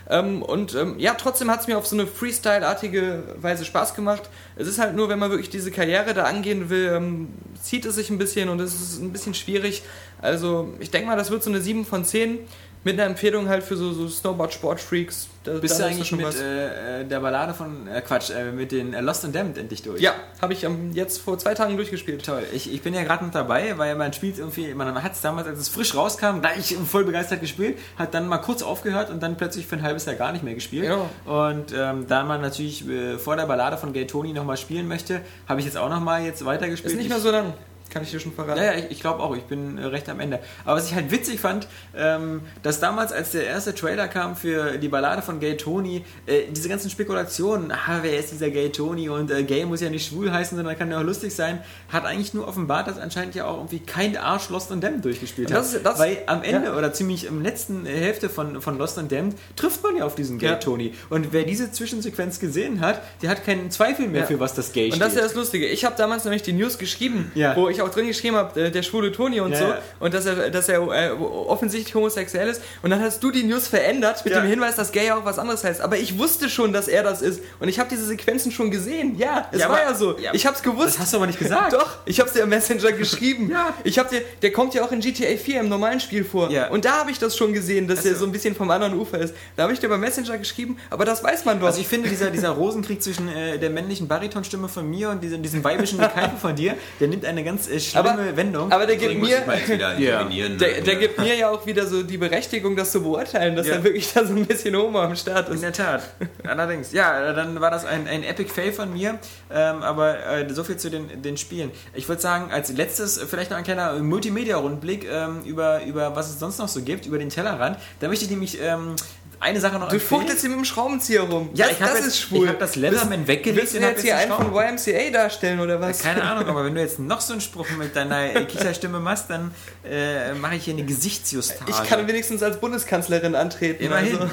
Ähm, und ähm, ja, trotzdem hat es mir auf so eine Freestyle-artige Weise Spaß gemacht. Es ist halt nur, wenn man wirklich diese Karriere da angehen will, ähm, zieht es sich ein bisschen und es ist ein bisschen schwierig. Also ich denke mal, das wird so eine 7 von 10 mit einer Empfehlung halt für so, so Snowboard-Sport-Freaks. Bist du eigentlich schon mit äh, äh, der Ballade von, äh, Quatsch, äh, mit den äh, Lost and Damned endlich durch? Ja, habe ich ähm, jetzt vor zwei Tagen durchgespielt. Toll. Ich, ich bin ja gerade noch dabei, weil man spielt irgendwie, man hat es damals, als es frisch rauskam, gleich voll begeistert gespielt, hat dann mal kurz aufgehört und dann plötzlich für ein halbes Jahr gar nicht mehr gespielt. Ja. Und ähm, da man natürlich äh, vor der Ballade von Gay Tony nochmal spielen möchte, habe ich jetzt auch nochmal jetzt weitergespielt. Ist nicht Ich- mehr so lang, kann ich dir schon verraten. Ja, ja, ich, ich glaube auch, ich bin äh, recht am Ende. Aber was ich halt witzig fand, ähm, dass damals, als der erste Trailer kam für die Ballade von Gay Tony, äh, diese ganzen Spekulationen, ah, wer ist dieser Gay Tony und äh, Gay muss ja nicht schwul heißen, sondern kann ja auch lustig sein, hat eigentlich nur offenbart, dass anscheinend ja auch irgendwie kein Arsch Lost and Damned durchgespielt Und das hat. das- Weil am Ende ja. oder ziemlich im letzten äh, Hälfte von, von Lost and Damned trifft man ja auf diesen Gay Ja. Tony. Und wer diese Zwischensequenz gesehen hat, der hat keinen Zweifel mehr Ja. für was das Gay Und das ist steht. ja das Lustige. Ich habe damals nämlich die News geschrieben, wo ich auch drin geschrieben habe, äh, der schwule Toni und Ja, so. ja. Und dass er, dass er äh, offensichtlich homosexuell ist. Und dann hast du die News verändert mit Ja. dem Hinweis, dass Gay auch was anderes heißt. Aber ich wusste schon, dass er das ist. Und ich habe diese Sequenzen schon gesehen. Ja, es war aber- ja so. ich habe es gewusst. das hast du aber nicht gesagt. Doch, ich habe es dir im Messenger geschrieben. Ja. Ich habe dir, der kommt ja auch in GTA 4 im normalen Spiel vor. Und da habe ich das schon gesehen, dass Also- er so ein bisschen vom anderen Ufer ist. Da habe ich dir beim Messenger geschrieben, aber das weiß man doch. Also ich finde, dieser, dieser Rosenkrieg zwischen äh, der männlichen Baritonstimme von mir und diesem, diesem weibischen Gekeife von dir, der nimmt eine ganz äh, schlimme Aber- Wendung. aber der gibt mir, intervenieren. Der, der ne? gibt mir ja auch wieder so die Berechtigung, das zu beurteilen, dass Ja. er wirklich da so ein bisschen Homo am Start in ist. der Tat. Allerdings. Ja, dann war das ein, ein Epic Fail von mir. Ähm, aber äh, so viel zu den, den Spielen. Ich würde sagen, als letztes äh, vielleicht noch ein kleiner Multimedia-Rundblick ähm, über, über was es sonst noch so gibt, über den Tellerrand. Da möchte ich nämlich ähm, eine Sache noch Du fuchtelst hier mit dem Schraubenzieher rum. Ja, das, ich hab das jetzt- ist schwul. ich hab das Leatherman weggelegt Willst du jetzt hier einen von YMCA darstellen oder was? Keine Ahnung, aber wenn du jetzt noch so einen Spruch mit deiner äh, Kicherstimme machst, dann äh, mache ich hier eine Gesichtsjustage. Ich kann wenigstens als Bundeskanzlerin antreten. Immerhin. Also.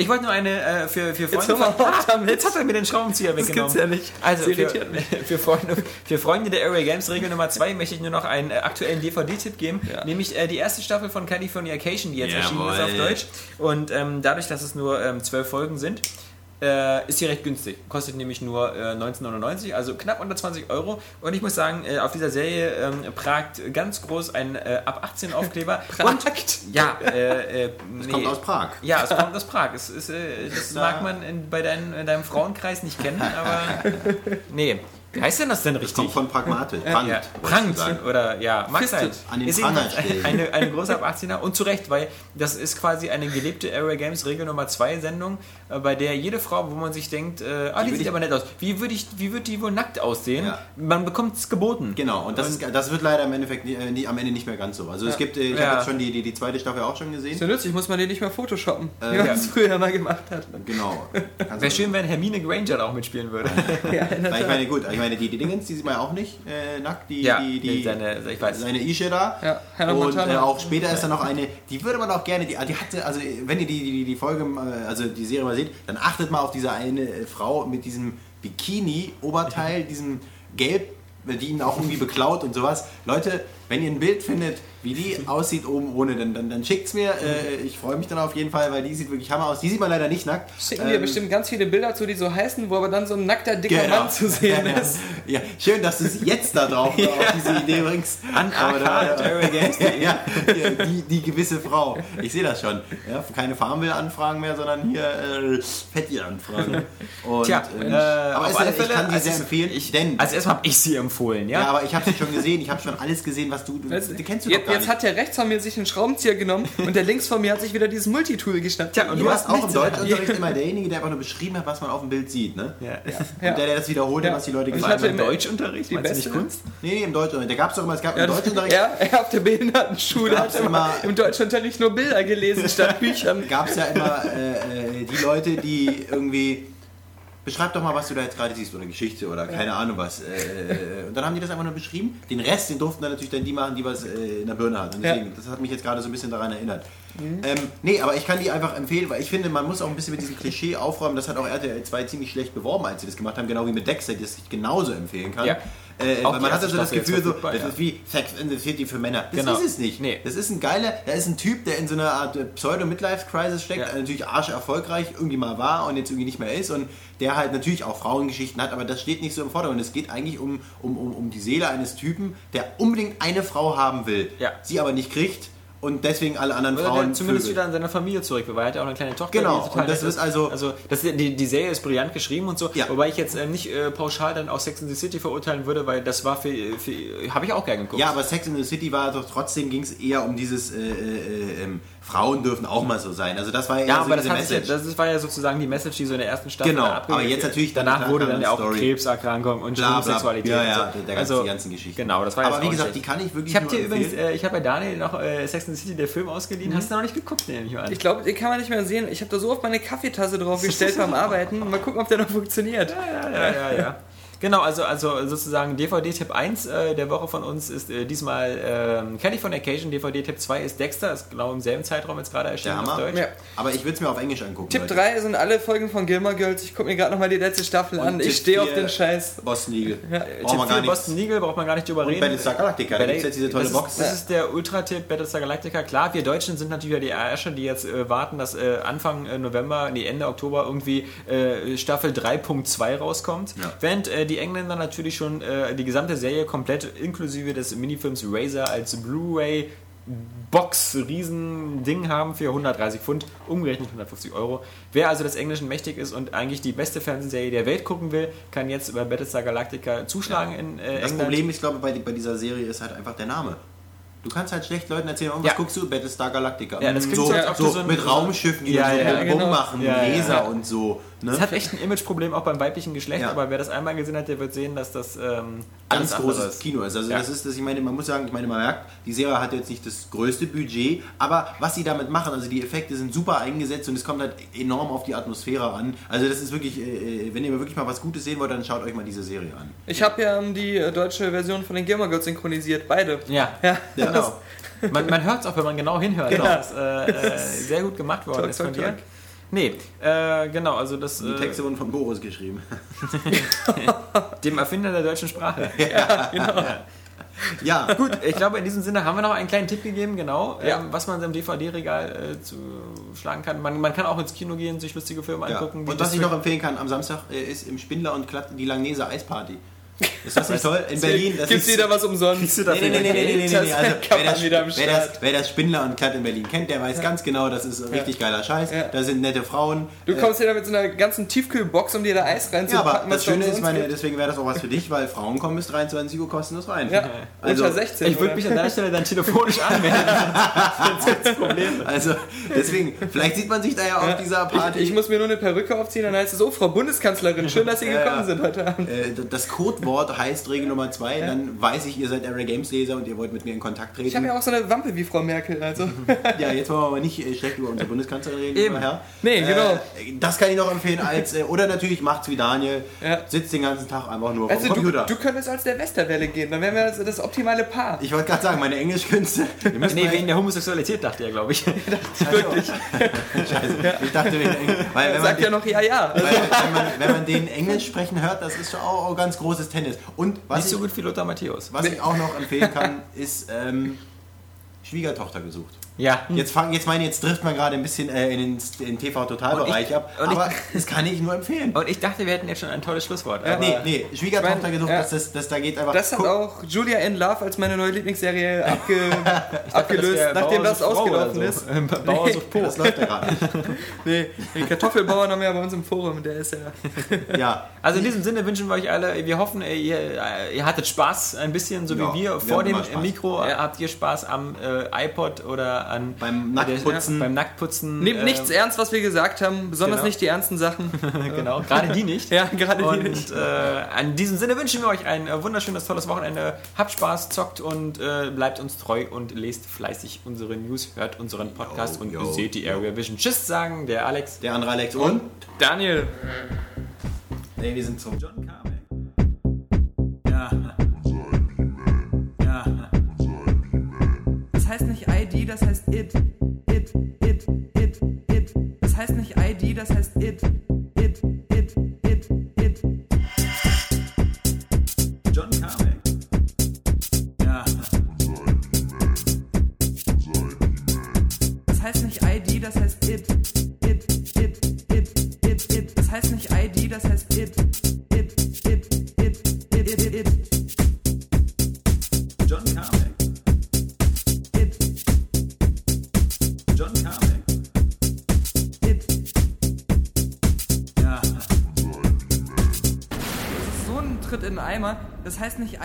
Ich wollte nur eine äh, für, für Freunde mal von- damit. Jetzt hat er mir den Schraubenzieher Das weggenommen. gibt's ja nicht. Also Das für, für, Freunde, für Freunde der Area Games Regel Nummer 2 möchte ich nur noch einen äh, aktuellen DVD-Tipp geben, Ja. nämlich äh, die erste Staffel von Californication, die jetzt erschienen ist Jawohl. auf Deutsch. Und ähm, dadurch, dass es nur ähm, zwölf Folgen sind, äh, ist sie recht günstig. Kostet nämlich nur äh, 19,99, also knapp unter 20 Euro. Und ich muss sagen, äh, auf dieser Serie ähm, pragt ganz groß ein äh, ab 18 Aufkleber. Und, ja, äh, äh, Das nee. kommt aus Prag. Ja, es kommt aus Prag. Es äh, das mag man in, bei dein, in deinem Frauenkreis nicht kennen, aber nee. Wie heißt denn das denn richtig? Kommt von Pragmatisch. Prangt, ja, prangt oder ja, mag sein. An den ist eine, eine große ab 18er und zu Recht, weil das ist quasi eine gelebte Area Games Regel Nummer 2 Sendung, äh, bei der jede Frau, wo man sich denkt, äh, ah, die, würd sieht ich- aber nett aus. Wie würde ich, wie wird die wohl nackt aussehen? Ja. Man bekommt es geboten. Genau, und das, ist, das wird leider im Endeffekt nie, äh, nie, am Ende nicht mehr ganz so. Also es gibt, äh, ich Ja. habe jetzt schon die, die, die zweite Staffel auch schon Ist gesehen. ja nützlich, muss man den nicht mehr photoshoppen, Äh, wie man ja. es früher mal gemacht hat. Genau. Wäre schön, wenn Hermine Granger da auch mitspielen würde. Ja, in der Na, ich meine, gut, ich meine, die, die Dingens, die sieht man ja auch nicht äh, nackt, die, Ja, die, die, seine- ich weiß. seine Ische da. Ja, Hannah und äh, auch später ist da noch eine, die würde man auch gerne, die, die hatte, also wenn ihr die, die, die Folge, äh, also die Serie mal seht, dann achtet mal auf diese eine äh, Frau mit diesem Bikini-Oberteil, diesem Gelb, die ihn auch irgendwie beklaut und sowas. Leute, wenn ihr ein Bild findet, wie die aussieht oben ohne, dann, dann, dann schickt's mir. Äh, ich freue mich dann auf jeden Fall, weil die sieht wirklich Hammer aus. Die sieht man leider nicht nackt. Schicken dir Ähm, bestimmt ganz viele Bilder zu, die so heißen, wo aber dann so ein nackter, dicker Genau. Mann zu sehen ist. Ja, schön, dass du es jetzt da drauf auf diese Idee bringst. An Aber da- arcade ja, die, die gewisse Frau. Ich sehe das schon. Ja, keine Farmville-Anfragen mehr, sondern hier äh, Fetti-Anfragen. Und, Tja, äh, aber auf alle ich Fälle, kann die also sehr empfehlen. Ich, denn, also erstmal habe ich sie empfohlen, ja? ja, aber ich habe sie schon gesehen. Ich habe schon alles gesehen, was du. Du, Jetzt, du kennst du jetzt, doch gar jetzt nicht. hat der rechts von mir sich einen Schraubenzieher genommen und der links von mir hat sich wieder dieses Multitool geschnappt. Tja, und Du du warst hast auch im. Deutschunterricht immer derjenige, der einfach nur beschrieben hat, was man auf dem Bild sieht. Ne? Ja. Und Ja. der, der das wiederholt, Ja. was die Leute Und gesagt haben. immer- Deutschunterricht? die Meinst du nicht beste- Kunst? Nee, nee, im Deutschunterricht. Da gab es doch immer, es gab Ja, im Deutschunterricht. er, er auf der Behindertenschule hat immer immer- im Deutschunterricht nur Bilder gelesen statt Büchern. gab es ja immer äh, äh, die Leute, die irgendwie. Beschreib doch mal, was du da jetzt gerade siehst, oder Geschichte oder keine Ahnung was. Äh, äh, und dann haben die das einfach nur beschrieben. Den Rest, den durften dann natürlich dann die machen, die was äh, in der Birne hatten. Und Ja. deswegen, das hat mich jetzt gerade so ein bisschen daran erinnert. Ähm, nee, aber ich kann die einfach empfehlen, weil ich finde, man muss auch ein bisschen mit diesem Klischee aufräumen. Das hat auch RTL 2 ziemlich schlecht beworben, als sie das gemacht haben, genau wie mit Dexter, das ich genauso empfehlen kann. Ja. Äh, weil man hat also das Gefühl, so, das ja. ist wie Sex in the City für Männer. Das Genau. ist es nicht. Nee. Das ist ein geiler, da ist ein Typ, der in so einer Art äh, Pseudo-Midlife-Crisis steckt, Ja. natürlich arsch erfolgreich irgendwie mal war und jetzt irgendwie nicht mehr ist und der halt natürlich auch Frauengeschichten hat, aber das steht nicht so im Vordergrund. Es geht eigentlich um, um, um, um die Seele eines Typen, der unbedingt eine Frau haben will, Ja. sie aber nicht kriegt und deswegen alle anderen Oder Frauen zumindest vögelt. wieder an seiner Familie zurück, weil er hat ja auch eine kleine Tochter. Genau, und das ist also- also das, die, die Serie ist brillant geschrieben und so, Ja. wobei ich jetzt äh, nicht äh, pauschal dann auch Sex in the City verurteilen würde, weil das war für, für habe ich auch gerne geguckt. Ja, aber Sex in the City war doch trotzdem ging es eher um dieses äh, äh, äh, ähm, Frauen dürfen auch mal so sein. Also das war ja, Ja, so aber das, sich ja, Message. das war ja sozusagen die Message, die so in der ersten Staffel Genau, aber jetzt natürlich danach wurde dann ja auch Story. Krebserkrankung und Bla. Homosexualität. Ja, und ja, so. der ganzen- also, die ganzen Geschichten. Genau, das war Aber wie gesagt, schlecht. die kann ich wirklich Ich habe nur dir übrigens, äh, ich habe bei Daniel noch äh, Sex in the City, der Film ausgeliehen. Hast du noch nicht geguckt, nehme ich mal an. Ich glaube, den kann man nicht mehr sehen. Ich habe da so auf meine Kaffeetasse drauf gestellt beim Arbeiten. Mal gucken, ob der noch funktioniert. ja, ja, ja, ja. Genau, also, also sozusagen DVD-Tipp 1 äh, der Woche von uns ist äh, diesmal ähm, Californication, DVD-Tipp 2 ist Dexter, ist genau im selben Zeitraum jetzt gerade erschienen auf Hammer. Deutsch. Ja. Aber ich würde es mir auf Englisch angucken. Tipp Leute. 3 sind alle Folgen von Gilmore Girls. Ich gucke mir gerade nochmal die letzte Staffel an. Und Ich Tipp stehe auf den Scheiß. Boston Legal. Ja, Tipp wir gar 4 nichts. Boston Legal, braucht man gar nicht drüber reden. Battlestar Galactica, da gibt's jetzt diese tolle das Box. Ist, das ist der Ultra-Tipp Battlestar Galactica. Klar, wir Deutschen sind natürlich ja die Ärsche, die jetzt äh, warten, dass äh, Anfang äh, November, nee, Ende Oktober irgendwie äh, Staffel 3.2 rauskommt. Ja. Während äh, die Engländer natürlich schon äh, die gesamte Serie komplett inklusive des Minifilms Razor als Blu-ray Box, riesen Ding haben für 130 Pfund, umgerechnet 150 Euro. Wer also des Englischen mächtig ist und eigentlich die beste Fernsehserie der Welt gucken will, kann jetzt über Battlestar Galactica zuschlagen in äh, Das England. Problem, ich glaube, bei, bei dieser Serie ist halt einfach der Name. Du kannst halt schlecht Leuten erzählen, oh, was Ja. guckst du? Battlestar Galactica. Ja, das klingt so, so, so, so mit Raumschiffen, die Ja, so ja, genau. machen, Ja, ja, Laser ja. und so. Ne? Es hat echt ein Imageproblem auch beim weiblichen Geschlecht, Ja. aber wer das einmal gesehen hat, der wird sehen, dass das ähm, ganz alles großes Kino ist. Also Ja. das ist, das, ich meine, man muss sagen, ich meine, man merkt, die Serie hat jetzt nicht das größte Budget, aber was sie damit machen, also die Effekte sind super eingesetzt und es kommt halt enorm auf die Atmosphäre an. Also das ist wirklich, äh, wenn ihr wirklich mal was Gutes sehen wollt, dann schaut euch mal diese Serie an. Ich habe ja ähm, die äh, deutsche Version von den Gilmore Girls synchronisiert. Beide. Ja, Ja. Genau. man, man hört es auch, wenn man genau hinhört. Genau. Das ist äh, äh, sehr gut gemacht worden Toll, ist von toll, dir. toll. Nee, äh, genau, also das Die äh, Texte wurden von Boris geschrieben. dem Erfinder der deutschen Sprache. ja, Gut, ich glaube, in diesem Sinne haben wir noch einen kleinen Tipp gegeben, genau, Ja. ähm, was man im DVD-Regal äh, zu schlagen kann. Man, man kann auch ins Kino gehen, sich lustige Filme ja. angucken. Und was ich noch empfehlen kann, am Samstag äh, ist im Spindler und Klatt die Langnese Eisparty. Ist das nicht toll? In Berlin, das Gibt's ist... wieder was umsonst? Nee, nee, nee, nee, nee, nee. Also, wer, das, wieder am wer, das, wer das Spindler und Cut in Berlin kennt, der weiß ganz genau, das ist richtig geiler Scheiß. Ja. Da sind nette Frauen. Du Äh, kommst hier da mit so einer ganzen Tiefkühlbox, um dir da Eis ja, reinzupacken. aber das Schöne ist, meine, gibt. deswegen wäre das auch was für dich, weil Frauen kommen bis 23 Uhr kostenlos rein. Ja, Also, unter 16. Ich würde mich an deiner Stelle dann telefonisch anmelden. das Problem. Also, deswegen, vielleicht sieht man sich da ja auf dieser Party. Ich, ich muss mir nur eine Perücke aufziehen, dann heißt es, oh, Frau Bundeskanzlerin, schön, dass Sie Ja, gekommen ja. sind heute Abend. Äh, das Codewort heißt Regel Nummer 2, dann weiß ich, ihr seid Area Games Leser und ihr wollt mit mir in Kontakt treten. Ich habe ja auch so eine Wampe wie Frau Merkel, also. Ja, jetzt wollen wir aber nicht äh, schlecht über unsere Bundeskanzlerin reden, Eben. Herr. Nee, genau. Äh, das kann ich noch empfehlen als, äh, oder natürlich macht's wie Daniel, Ja. sitzt den ganzen Tag einfach nur Also vom du, Computer. du könntest als der Westerwelle gehen, dann wären wir das, das optimale Paar. ich wollte gerade sagen, meine Englischkünste. Nee, wegen der Homosexualität dachte er, glaube ich. Wirklich. Scheiße. Ich dachte wegen Englisch. Weil, Er wenn man, sagt ja den, noch ja, ja. weil, wenn, man, wenn man den Englisch sprechen hört, das ist schon auch, auch ganz großes Tennis. Und was, Nicht so ich, gut wie Lothar Matthäus. was ich auch noch empfehlen kann, ist ähm, Schwiegertochter gesucht. Ja. Jetzt, fang, jetzt meine jetzt trifft man gerade ein bisschen äh, in den, in TV-Totalbereich ab, und ich- aber das kann ich nur empfehlen. Und ich dachte, wir hätten jetzt schon ein tolles Schlusswort. aber- nee, nee, Schwiegertochter Ich mein, gesucht, ja. das, das, das, da geht einfach. Das hat auch Julia in Love als meine neue Lieblingsserie abge Das abgelöst, wär nachdem das ausgelaufen oder ist. so. Bauer sucht Po. das läuft ja gerade. Nee, den Kartoffelbauern haben wir ja bei uns im Forum, der ist ja. Ja, Also in diesem Sinne wünschen wir euch alle, wir hoffen, ihr, ihr hattet Spaß ein bisschen, so Ja, wie wir wir. Vor haben dem. Mikro habt ihr Spaß am äh, iPod oder an Beim Nacktputzen. beim Nacktputzen. Nehmt äh, nichts ernst, was wir gesagt haben, besonders genau. nicht die ernsten Sachen. genau, gerade die nicht. Ja, gerade die nicht. Und äh, in diesem Sinne wünschen wir euch ein äh, wunderschönes, tolles Wochenende. Habt Spaß, zockt und äh, bleibt uns treu und lest fleißig unsere News, hört unseren Podcast Yo, und yo, seht die Area Vision. Tschüss sagen, der Alex. der andere Alex und. Daniel. Nee, wir sind zum John Carmack. Heißt nicht ID, das heißt it. It, it, it, it. Das heißt nicht ID, das heißt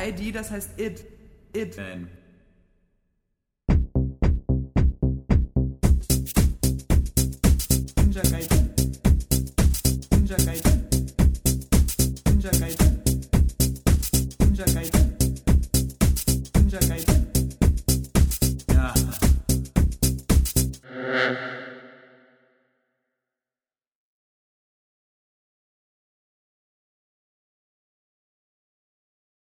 ID, das heißt it. It. Ähm.